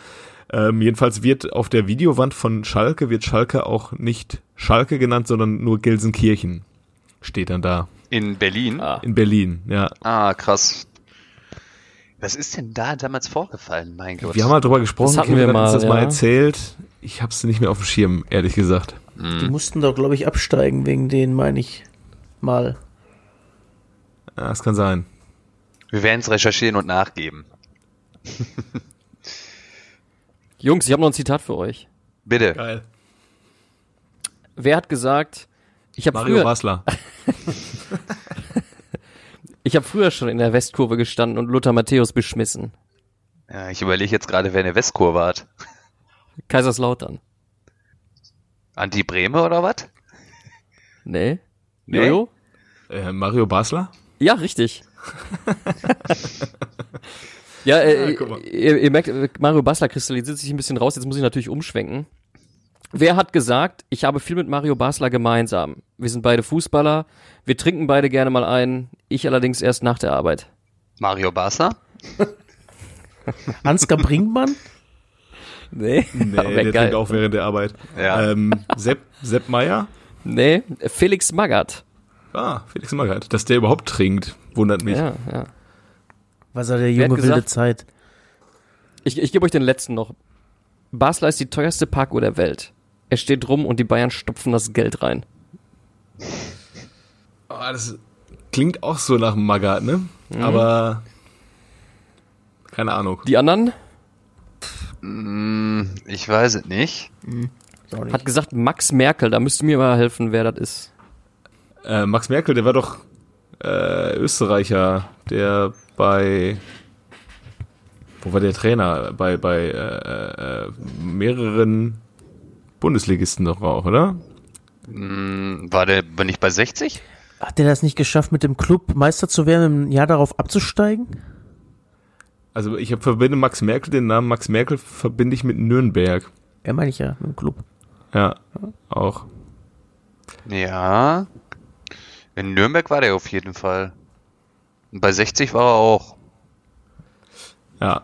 Ähm, jedenfalls wird auf der Videowand von Schalke wird Schalke auch nicht Schalke genannt, sondern nur Gelsenkirchen steht dann da. In Berlin? Ah. In Berlin, ja. Ah, krass. Was ist denn da damals vorgefallen, mein Gott? Wir haben mal drüber gesprochen, das wir mal, uns das ja. mal erzählt. Ich habe es nicht mehr auf dem Schirm, ehrlich gesagt. Die mussten doch, glaube ich, absteigen wegen denen, meine ich mal. Ja, das kann sein. Wir werden es recherchieren und nachgeben. <laughs> Jungs, ich habe noch ein Zitat für euch. Bitte. Geil. Wer hat gesagt, ich habe Mario früher, Basler. <laughs> ich habe früher schon in der Westkurve gestanden und Lothar Matthäus beschmissen. Ja, ich überlege jetzt gerade, wer in der Westkurve hat. Kaiserslautern. Anti Breme oder was? Nee. nee. Jojo? Äh, Mario Basler? Ja, richtig. <laughs> ja, äh, ja ihr, ihr, merkt, Mario Basler kristallisiert sich ein bisschen raus. Jetzt muss ich natürlich umschwenken. Wer hat gesagt, ich habe viel mit Mario Basler gemeinsam? Wir sind beide Fußballer. Wir trinken beide gerne mal ein. Ich allerdings erst nach der Arbeit. Mario Basler? <laughs> Ansgar Brinkmann? Nee, Nee, <laughs> aber der geil. trinkt auch während der Arbeit. Ja. Ähm, Sepp, Sepp Meier? Nee, Felix Magath. Ah, Felix Magath. Dass der überhaupt trinkt, wundert mich. Ja, ja. Was er der hat junge wilde gesagt- Zeit. Ich, ich gebe euch den letzten noch. Basler ist die teuerste Parkuhr der Welt. Er steht rum und die Bayern stopfen das Geld rein. Ah, das klingt auch so nach Magath, ne? Aber keine Ahnung. Die anderen Hm, ich weiß es nicht. Nicht. hat gesagt Max Merkel. Da müsst ihr mir mal helfen, wer das ist. Äh, Max Merkel, der war doch äh, Österreicher, der bei wo war der Trainer? Bei bei äh, äh, mehreren Bundesligisten doch auch, oder? Hm, war der war nicht bei 60? Hat der das nicht geschafft, mit dem Club Meister zu werden, im Jahr darauf abzusteigen? Also ich hab, verbinde Max Merkel, den Namen Max Merkel verbinde ich mit Nürnberg. Ja, meine ich ja, mit dem Club. Ja, auch. Ja. In Nürnberg war der auf jeden Fall. Und bei 60 war er auch. Ja.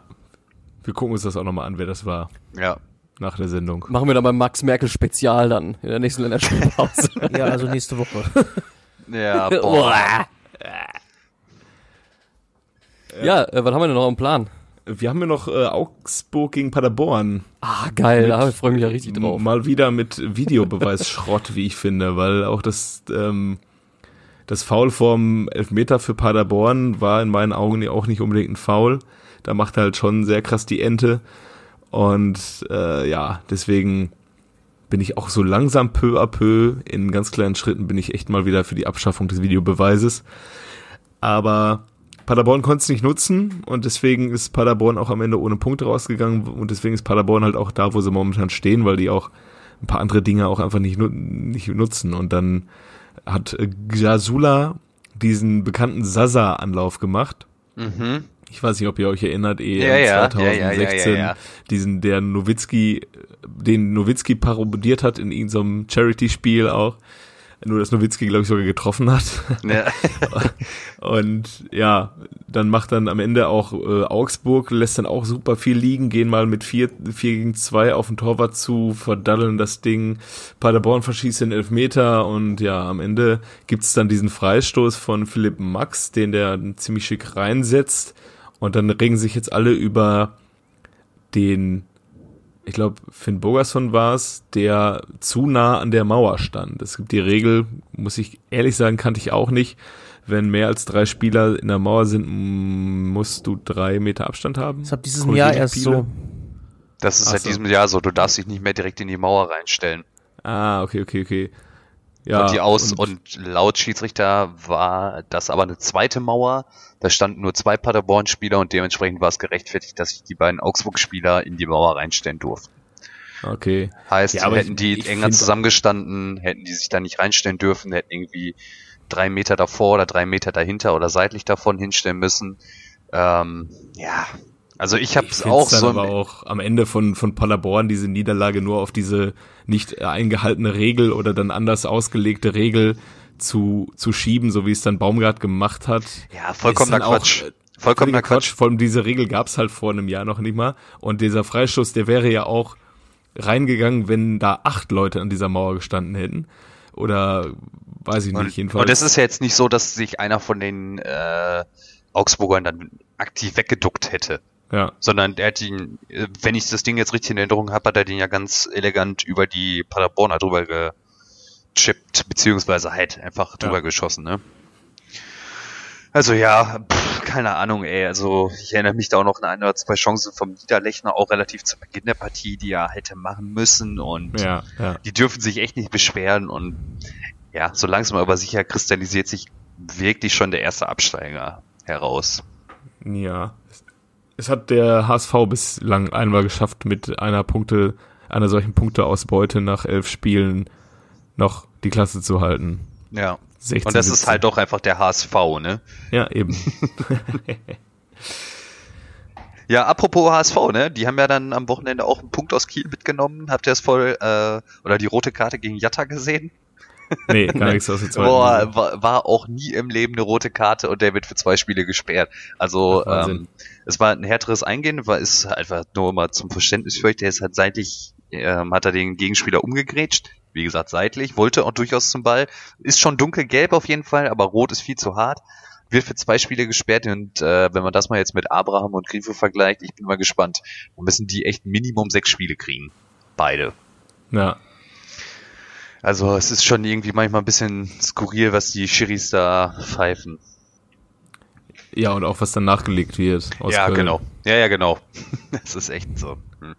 Wir gucken uns das auch nochmal an, wer das war Ja. nach der Sendung. Machen wir dann beim Max Merkel Spezial dann in der nächsten Länderspielpause. <laughs> Ja, also nächste Woche. Ja, <laughs> boah. ja, äh, was haben wir denn noch im Plan? Wir haben ja noch äh, Augsburg gegen Paderborn. Ah, geil, da freue ich mich ja richtig drauf. Mal wieder mit Videobeweisschrott, wie ich finde, weil auch das, ähm, das Foul vom Elfmeter für Paderborn war in meinen Augen ja auch nicht unbedingt ein Foul. Da macht er halt schon sehr krass die Ente. Und äh, ja, deswegen bin ich auch so langsam peu à peu in ganz kleinen Schritten bin ich echt mal wieder für die Abschaffung des Videobeweises. Aber Paderborn konnte es nicht nutzen und deswegen ist Paderborn auch am Ende ohne Punkte rausgegangen und deswegen ist Paderborn halt auch da, wo sie momentan stehen, weil die auch ein paar andere Dinge auch einfach nicht, nicht nutzen. Und dann hat Jasula diesen bekannten Sasa-Anlauf gemacht. Mhm. Ich weiß nicht, ob ihr euch erinnert, EM Ja, ja, 2016, ja, ja, ja, ja, ja. diesen, der Nowitzki, den Nowitzki parodiert hat in irgendeinem Charity-Spiel auch. Nur, dass Nowitzki, glaube ich, sogar getroffen hat. Ja. <laughs> Und ja, dann macht dann am Ende auch äh, Augsburg, lässt dann auch super viel liegen, gehen mal mit 4, 4 gegen 2 auf den Torwart zu, verdaddeln das Ding. Paderborn verschießt den Elfmeter und ja, am Ende gibt's dann diesen Freistoß von Philipp Max, den der ziemlich schick reinsetzt. Und dann regen sich jetzt alle über den, ich glaube, Finn Bogerson war es, der zu nah an der Mauer stand. Es gibt die Regel, muss ich ehrlich sagen, kannte ich auch nicht. Wenn mehr als drei Spieler in der Mauer sind, musst du drei Meter Abstand haben. Das ab diesem Korrigiere Jahr erst so. Das ist Ach seit so. diesem Jahr so. Du darfst dich nicht mehr direkt in die Mauer reinstellen. Ah, okay, okay, okay. Ja, und die Aus- und, laut Schiedsrichter war das aber eine zweite Mauer. Da standen nur zwei Paderborn-Spieler und dementsprechend war es gerechtfertigt, dass sich die beiden Augsburg-Spieler in die Mauer reinstellen durften. okay. Heißt, Ja, hätten ich- die ich enger zusammengestanden, hätten die sich da nicht reinstellen dürfen, hätten irgendwie drei Meter davor oder drei Meter dahinter oder seitlich davon hinstellen müssen. Ähm, ja, also ich habe es auch dann so. aber auch am Ende von, von Paderborn diese Niederlage nur auf diese nicht eingehaltene Regel oder dann anders ausgelegte Regel zu, zu schieben, so wie es dann Baumgart gemacht hat. ja, vollkommener auch, Quatsch. äh, Vollkommener völliger Quatsch. Vor allem diese Regel gab's halt vor einem Jahr noch nicht mal. Und dieser Freistoß, der wäre ja auch reingegangen, wenn da acht Leute an dieser Mauer gestanden hätten. Oder weiß ich nicht, Und, jedenfalls. und es ist ja jetzt nicht so, dass sich einer von den äh, Augsburgern dann aktiv weggeduckt hätte. Ja, Sondern er hat ihn, wenn ich das Ding jetzt richtig in Erinnerung habe, hat er den ja ganz elegant über die Paderborner drüber gechippt, beziehungsweise halt einfach drüber Ja. geschossen, ne? Also ja, pff, keine Ahnung, ey. Also ich erinnere mich da auch noch an ein oder zwei Chancen vom Niederlechner, auch relativ zu Beginn der Partie, die er hätte machen müssen und ja, ja. die dürfen sich echt nicht beschweren und ja, so langsam aber sicher kristallisiert sich wirklich schon der erste Absteiger heraus. Ja. Es hat der HSV bislang einmal geschafft, mit einer Punkte, einer solchen Punkteausbeute nach elf Spielen noch die Klasse zu halten. Ja. 16, Und das ist 17. halt doch einfach der HSV, ne? Ja, eben. <laughs> <laughs> Ja, apropos HSV, ne? Die haben ja dann am Wochenende auch einen Punkt aus Kiel mitgenommen. Habt ihr das voll, äh, oder die rote Karte gegen Jatta gesehen? Nee, gar nichts aus der zweiten Boah, war, war auch nie im Leben eine rote Karte und der wird für zwei Spiele gesperrt. Also Ach, ähm, es war ein härteres Eingehen, war ist einfach nur mal zum Verständnis für euch, der ist halt seitlich, ähm, hat er den Gegenspieler umgegrätscht. Wie gesagt, seitlich, wollte auch durchaus zum Ball. Ist schon dunkelgelb auf jeden Fall, aber rot ist viel zu hart. Wird für zwei Spiele gesperrt und äh, wenn man das mal jetzt mit Abraham und Grifo vergleicht, ich bin mal gespannt. Dann müssen die echt Minimum sechs Spiele kriegen. Beide. Ja. Also es ist schon irgendwie manchmal ein bisschen skurril, was die Schiris da pfeifen. Ja, und auch was dann nachgelegt wird. Aus ja, Köln. genau. Ja, ja, genau. <laughs> Das ist echt so. Hm.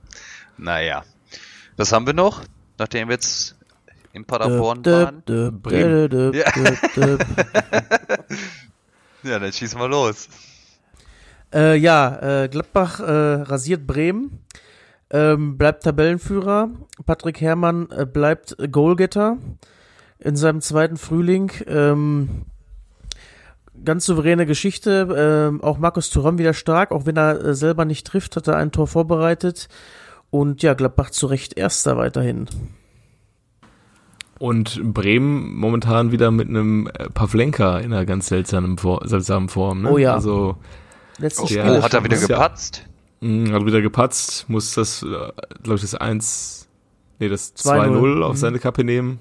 Naja. Was haben wir noch? Nachdem wir jetzt in Paderborn waren. Bremen. Ja. Dann schießen wir los. Äh, ja, äh, Gladbach äh, rasiert Bremen, ähm, bleibt Tabellenführer. Patrick Herrmann äh, bleibt Goalgetter in seinem zweiten Frühling. Ähm, ganz souveräne Geschichte. Ähm, auch Markus Thuram wieder stark, auch wenn er äh, selber nicht trifft, hat er ein Tor vorbereitet. Und ja, Gladbach zu Recht Erster weiterhin. Und Bremen momentan wieder mit einem äh, Pavlenka in einer ganz seltsamen, For seltsamen Form. Ne? Oh ja. Also Letzten Spiel oh, hat er wieder gepatzt? Mh, hat wieder gepatzt, muss das, glaube ich, das 1, nee, das 2-0. 2-0 auf Mhm. seine Kappe nehmen.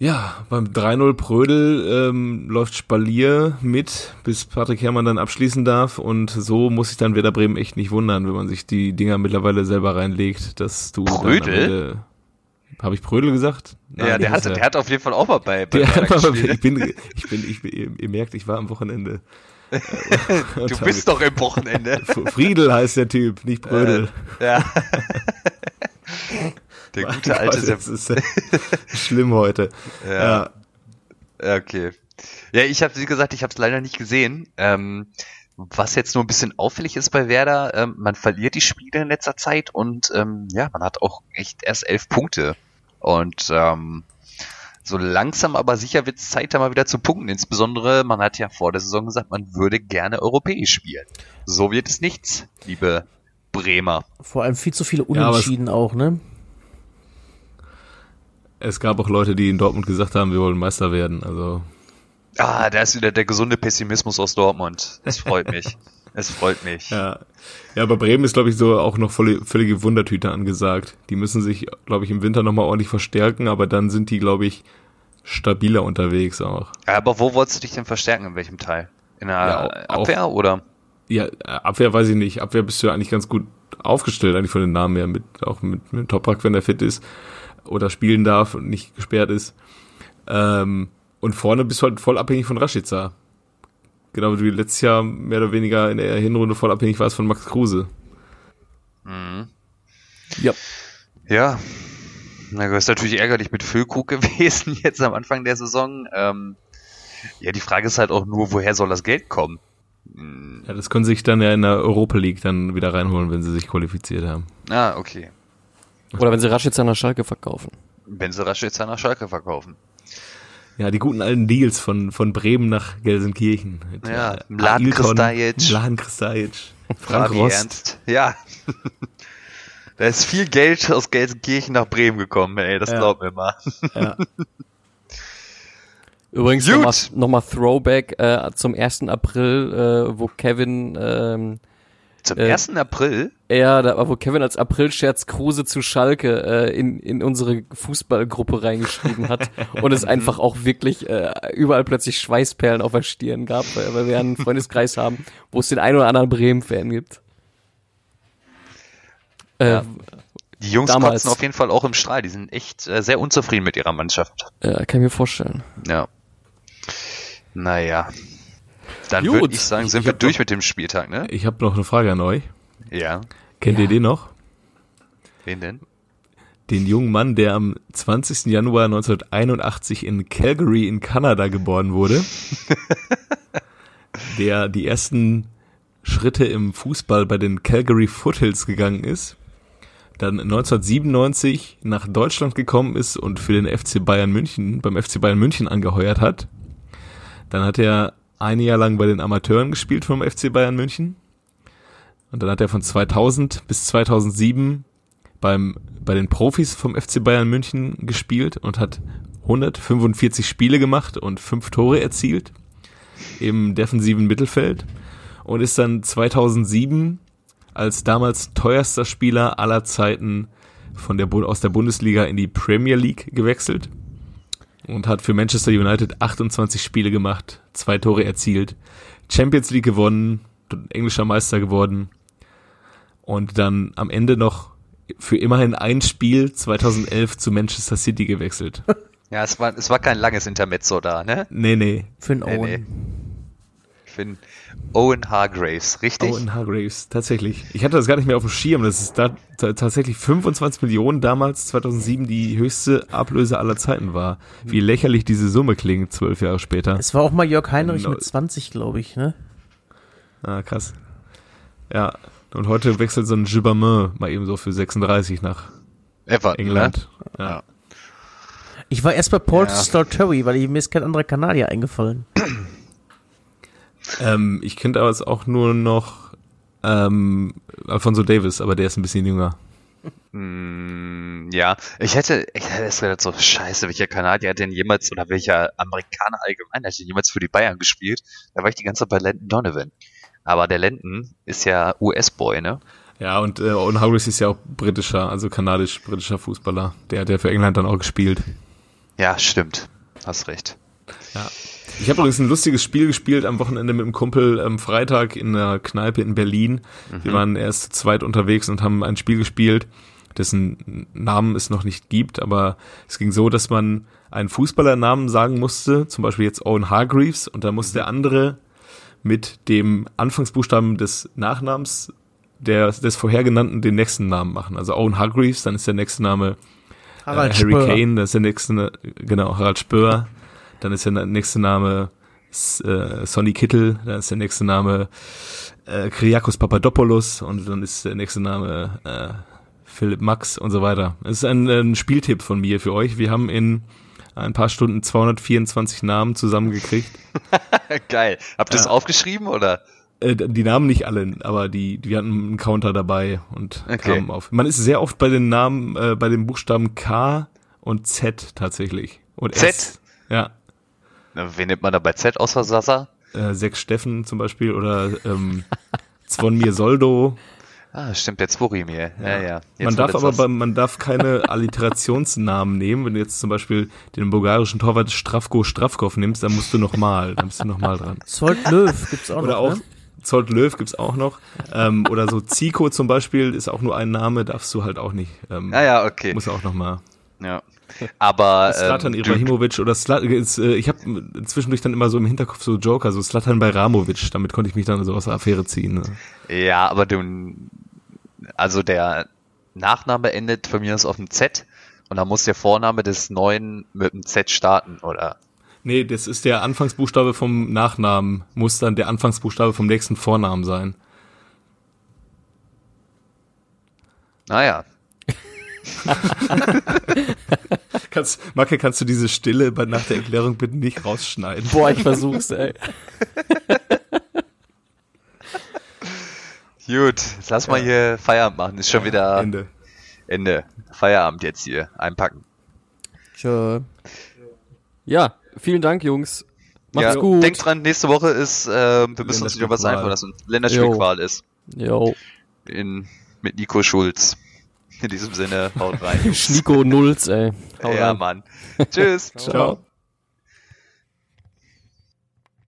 Ja, beim 3-0 Prödel ähm, läuft Spalier mit, bis Patrick Herrmann dann abschließen darf. Und so muss sich dann Werder Bremen echt nicht wundern, wenn man sich die Dinger mittlerweile selber reinlegt, dass du. Prödel? Habe ich Prödel gesagt? ja, Nein, der das hat, ist er. der hat auf jeden Fall auch mal bei, bei Der hat mal, ich bin, ich bin, ich bin, ihr merkt, ich war am Wochenende. <laughs> Du bist doch im Wochenende. <laughs> Friedel heißt der Typ, nicht Brödel. Ja. <laughs> Der gute alte Gott, ist äh, schlimm heute. Ja. Ja. Okay. Ja, ich habe, wie gesagt, ich habe es leider nicht gesehen. Ähm, was jetzt nur ein bisschen auffällig ist bei Werder, ähm, man verliert die Spiele in letzter Zeit und ähm, ja, man hat auch echt erst elf Punkte. Und ähm, so langsam aber sicher wird es Zeit, da mal wieder zu punkten. Insbesondere, man hat ja vor der Saison gesagt, man würde gerne europäisch spielen. So wird es nichts, liebe Bremer. Vor allem viel zu viele Ja, Unentschieden auch, ne? Es gab auch Leute, die in Dortmund gesagt haben, wir wollen Meister werden. Also Ah, da ist wieder der gesunde Pessimismus aus Dortmund. Es freut mich. <laughs> es freut mich. ja, ja, bei Bremen ist glaube ich so auch noch volle, völlige Wundertüte angesagt. Die müssen sich, glaube ich, im Winter nochmal ordentlich verstärken, aber dann sind die, glaube ich, stabiler unterwegs auch. Aber wo wolltest du dich denn verstärken? In welchem Teil? In der Ja, auch- Abwehr oder? Ja, Abwehr weiß ich nicht. Abwehr bist du ja eigentlich ganz gut aufgestellt, eigentlich von den Namen her, mit, auch mit, mit Toprak, wenn er fit ist oder spielen darf und nicht gesperrt ist. Ähm, und vorne bist du halt voll abhängig von Rashica. Genau wie du letztes Jahr mehr oder weniger in der Hinrunde voll abhängig warst von Max Kruse. Mhm. Ja. Ja. Na, das ist natürlich ärgerlich mit Füllkrug <laughs> gewesen jetzt am Anfang der Saison. Ähm, ja, die Frage ist halt auch nur, woher soll das Geld kommen? Hm, Ja, das können sie sich dann ja in der Europa League dann wieder reinholen, wenn sie sich qualifiziert haben. Ah, okay. Oder wenn sie Raschitzer nach Schalke verkaufen. Wenn sie rasch jetzt nach Schalke verkaufen. Ja, die guten alten Deals von, von Bremen nach Gelsenkirchen. Mit, Ja, äh, Mladen Kristajic. Mladen Kristajic. Frank Rost. Ernst. Ja. <laughs> da ist viel Geld aus Gelsenkirchen nach Bremen gekommen, ey, das Ja. glaubt mir mal. Ja. <laughs> Übrigens nochmal noch mal Throwback äh, zum 1. April, äh, wo Kevin ähm, Zum Äh, 1. April? Ja, da war, wo Kevin als Aprilscherz Kruse zu Schalke äh, in, in unsere Fußballgruppe reingeschrieben hat <laughs> und es einfach auch wirklich äh, überall plötzlich Schweißperlen auf der Stirn gab, weil, wir einen <laughs> Freundeskreis haben, wo es den einen oder anderen Bremen-Fan gibt. Äh, Ja. Die Jungs Damals. kotzen auf jeden Fall auch im Strahl. Die sind echt äh, sehr unzufrieden mit ihrer Mannschaft. äh, kann ich mir vorstellen. Ja. Naja. Dann würde ich sagen, sind Ich wir durch noch- mit dem Spieltag, ne? Ich habe noch eine Frage an euch. Ja. Kennt ihr den noch? Wen denn? Den jungen Mann, der am 20. Januar 1981 in Calgary in Kanada geboren wurde. <laughs> der die ersten Schritte im Fußball bei den Calgary Foothills gegangen ist. Dann 1997 nach Deutschland gekommen ist und für den FC Bayern München, beim FC Bayern München angeheuert hat. Dann hat er ein Jahr lang bei den Amateuren gespielt vom FC Bayern München. Und dann hat er von 2000 bis 2007 beim, bei den Profis vom FC Bayern München gespielt und hat 145 Spiele gemacht und fünf Tore erzielt im defensiven Mittelfeld und ist dann 2007 als damals teuerster Spieler aller Zeiten von der, aus der Bundesliga in die Premier League gewechselt und hat für Manchester United 28 Spiele gemacht, zwei Tore erzielt, Champions League gewonnen, englischer Meister geworden und dann am Ende noch für immerhin ein Spiel 2011 zu Manchester City gewechselt. <laughs> Ja, es war, es war kein langes Intermezzo da, ne? Nee, nee. Für einen Nee, Owen. nee. Für einen Owen Hargraves, richtig? Owen Hargraves, tatsächlich. Ich hatte das gar nicht mehr auf dem Schirm. Das ist da ta- tatsächlich 25 Millionen damals, 2007, die höchste Ablöse aller Zeiten war. Wie lächerlich diese Summe klingt, zwölf Jahre später. Es war auch mal Jörg Heinrich Genau. mit 20, glaube ich, ne? Ah, krass. Ja, und heute wechselt so ein Gibbermin mal eben so für 36 nach Everton, England. Ne? Ja. Ich war erst bei Paul Ja. Stalterry, weil ich, mir ist kein anderer Kanadier eingefallen. Ähm, ich kenne aber jetzt auch nur noch ähm, Alfonso Davis, aber der ist ein bisschen jünger. Mm, ja, ich hätte, ich hätte es gedacht, so scheiße, welcher Kanadier hat denn jemals, oder welcher Amerikaner allgemein hat denn jemals für die Bayern gespielt? Da war ich die ganze Zeit bei Landon Donovan. Aber der Landon ist ja US-Boy, ne? Ja, und äh, Owen Hargraves ist ja auch britischer, also kanadisch-britischer Fußballer. Der hat ja für England dann auch gespielt. Ja, stimmt. Hast recht. Ja. Ich habe übrigens ein lustiges Spiel gespielt am Wochenende mit einem Kumpel am Freitag in einer Kneipe in Berlin. Wir waren erst zu zweit unterwegs und haben ein Spiel gespielt, dessen Namen es noch nicht gibt, aber es ging so, dass man einen Fußballernamen sagen musste, zum Beispiel jetzt Owen Hargreaves, und da musste der andere mit dem Anfangsbuchstaben des Nachnamens der, des vorhergenannten den nächsten Namen machen. Also Owen Hargreaves, dann ist der nächste Name Harald äh, Harry Spörer. Kane, das ist der nächste, genau, Harald Spörer. Dann ist der nächste Name äh, Sonny Kittel, dann ist der nächste Name äh, Kyriakos Papadopoulos und dann ist der nächste Name äh, Philipp Max und so weiter. Es ist ein, ein Spieltipp von mir für euch. Wir haben in ein paar Stunden 224 Namen zusammengekriegt. <laughs> Geil. Habt ihr es Ja. aufgeschrieben oder? Äh, die Namen nicht alle, aber die, die hatten einen Counter dabei und Okay. kamen auf. Man ist sehr oft bei den Namen, äh, bei den Buchstaben K und Z tatsächlich. Und Z? S. Ja. Na, Wen nimmt man da bei Z außer Sasa? Äh, Sechs Steffen zum Beispiel oder ähm, <laughs> Zvonmir Soldo. Ah, stimmt, der Zworimir. Ja, ja. Jetzt man darf aber bei, man darf keine <laughs> Alliterationsnamen nehmen. Wenn du jetzt zum Beispiel den bulgarischen Torwart Strafko Strafkov nimmst, dann musst du nochmal, dann bist du nochmal dran. <laughs> Zolt Löw gibt's auch Oder noch, auch ne? Zolt Löw gibt's auch noch. Ähm, oder so Zico zum Beispiel ist auch nur ein Name, darfst du halt auch nicht. Ähm. Ah ja, okay. Muss auch nochmal. Ja. Aber Slatan ähm, Ibrahimovic oder Slat äh, ich habe zwischendurch dann immer so im Hinterkopf so Joker, so Slatan Bajramovic, damit konnte ich mich dann so aus der Affäre ziehen. Ne? ja, aber du, also der Nachname endet von mir aus auf dem Z und dann muss der Vorname des neuen mit dem Z starten, oder? Nee, das ist der Anfangsbuchstabe vom Nachnamen, muss dann der Anfangsbuchstabe vom nächsten Vornamen sein. Naja. <laughs> Kannst, Macke, kannst du diese Stille bei, nach der Erklärung bitte nicht rausschneiden? Boah, ich versuch's, ey. <laughs> Gut, jetzt lass mal hier Feierabend machen. Ist schon wieder Ende. Ende. Feierabend jetzt hier. Einpacken. Tschö. Ja, vielen Dank, Jungs. Macht's ja, gut. Denkt dran, nächste Woche ist, äh, wir müssen uns wieder was einfallen lassen. Länderspielqual ist. Jo. In, mit Nico Schulz. In diesem Sinne, haut rein. <laughs> Schnico Nulls, ey. Hau ja, rein. Mann. Tschüss. Ciao.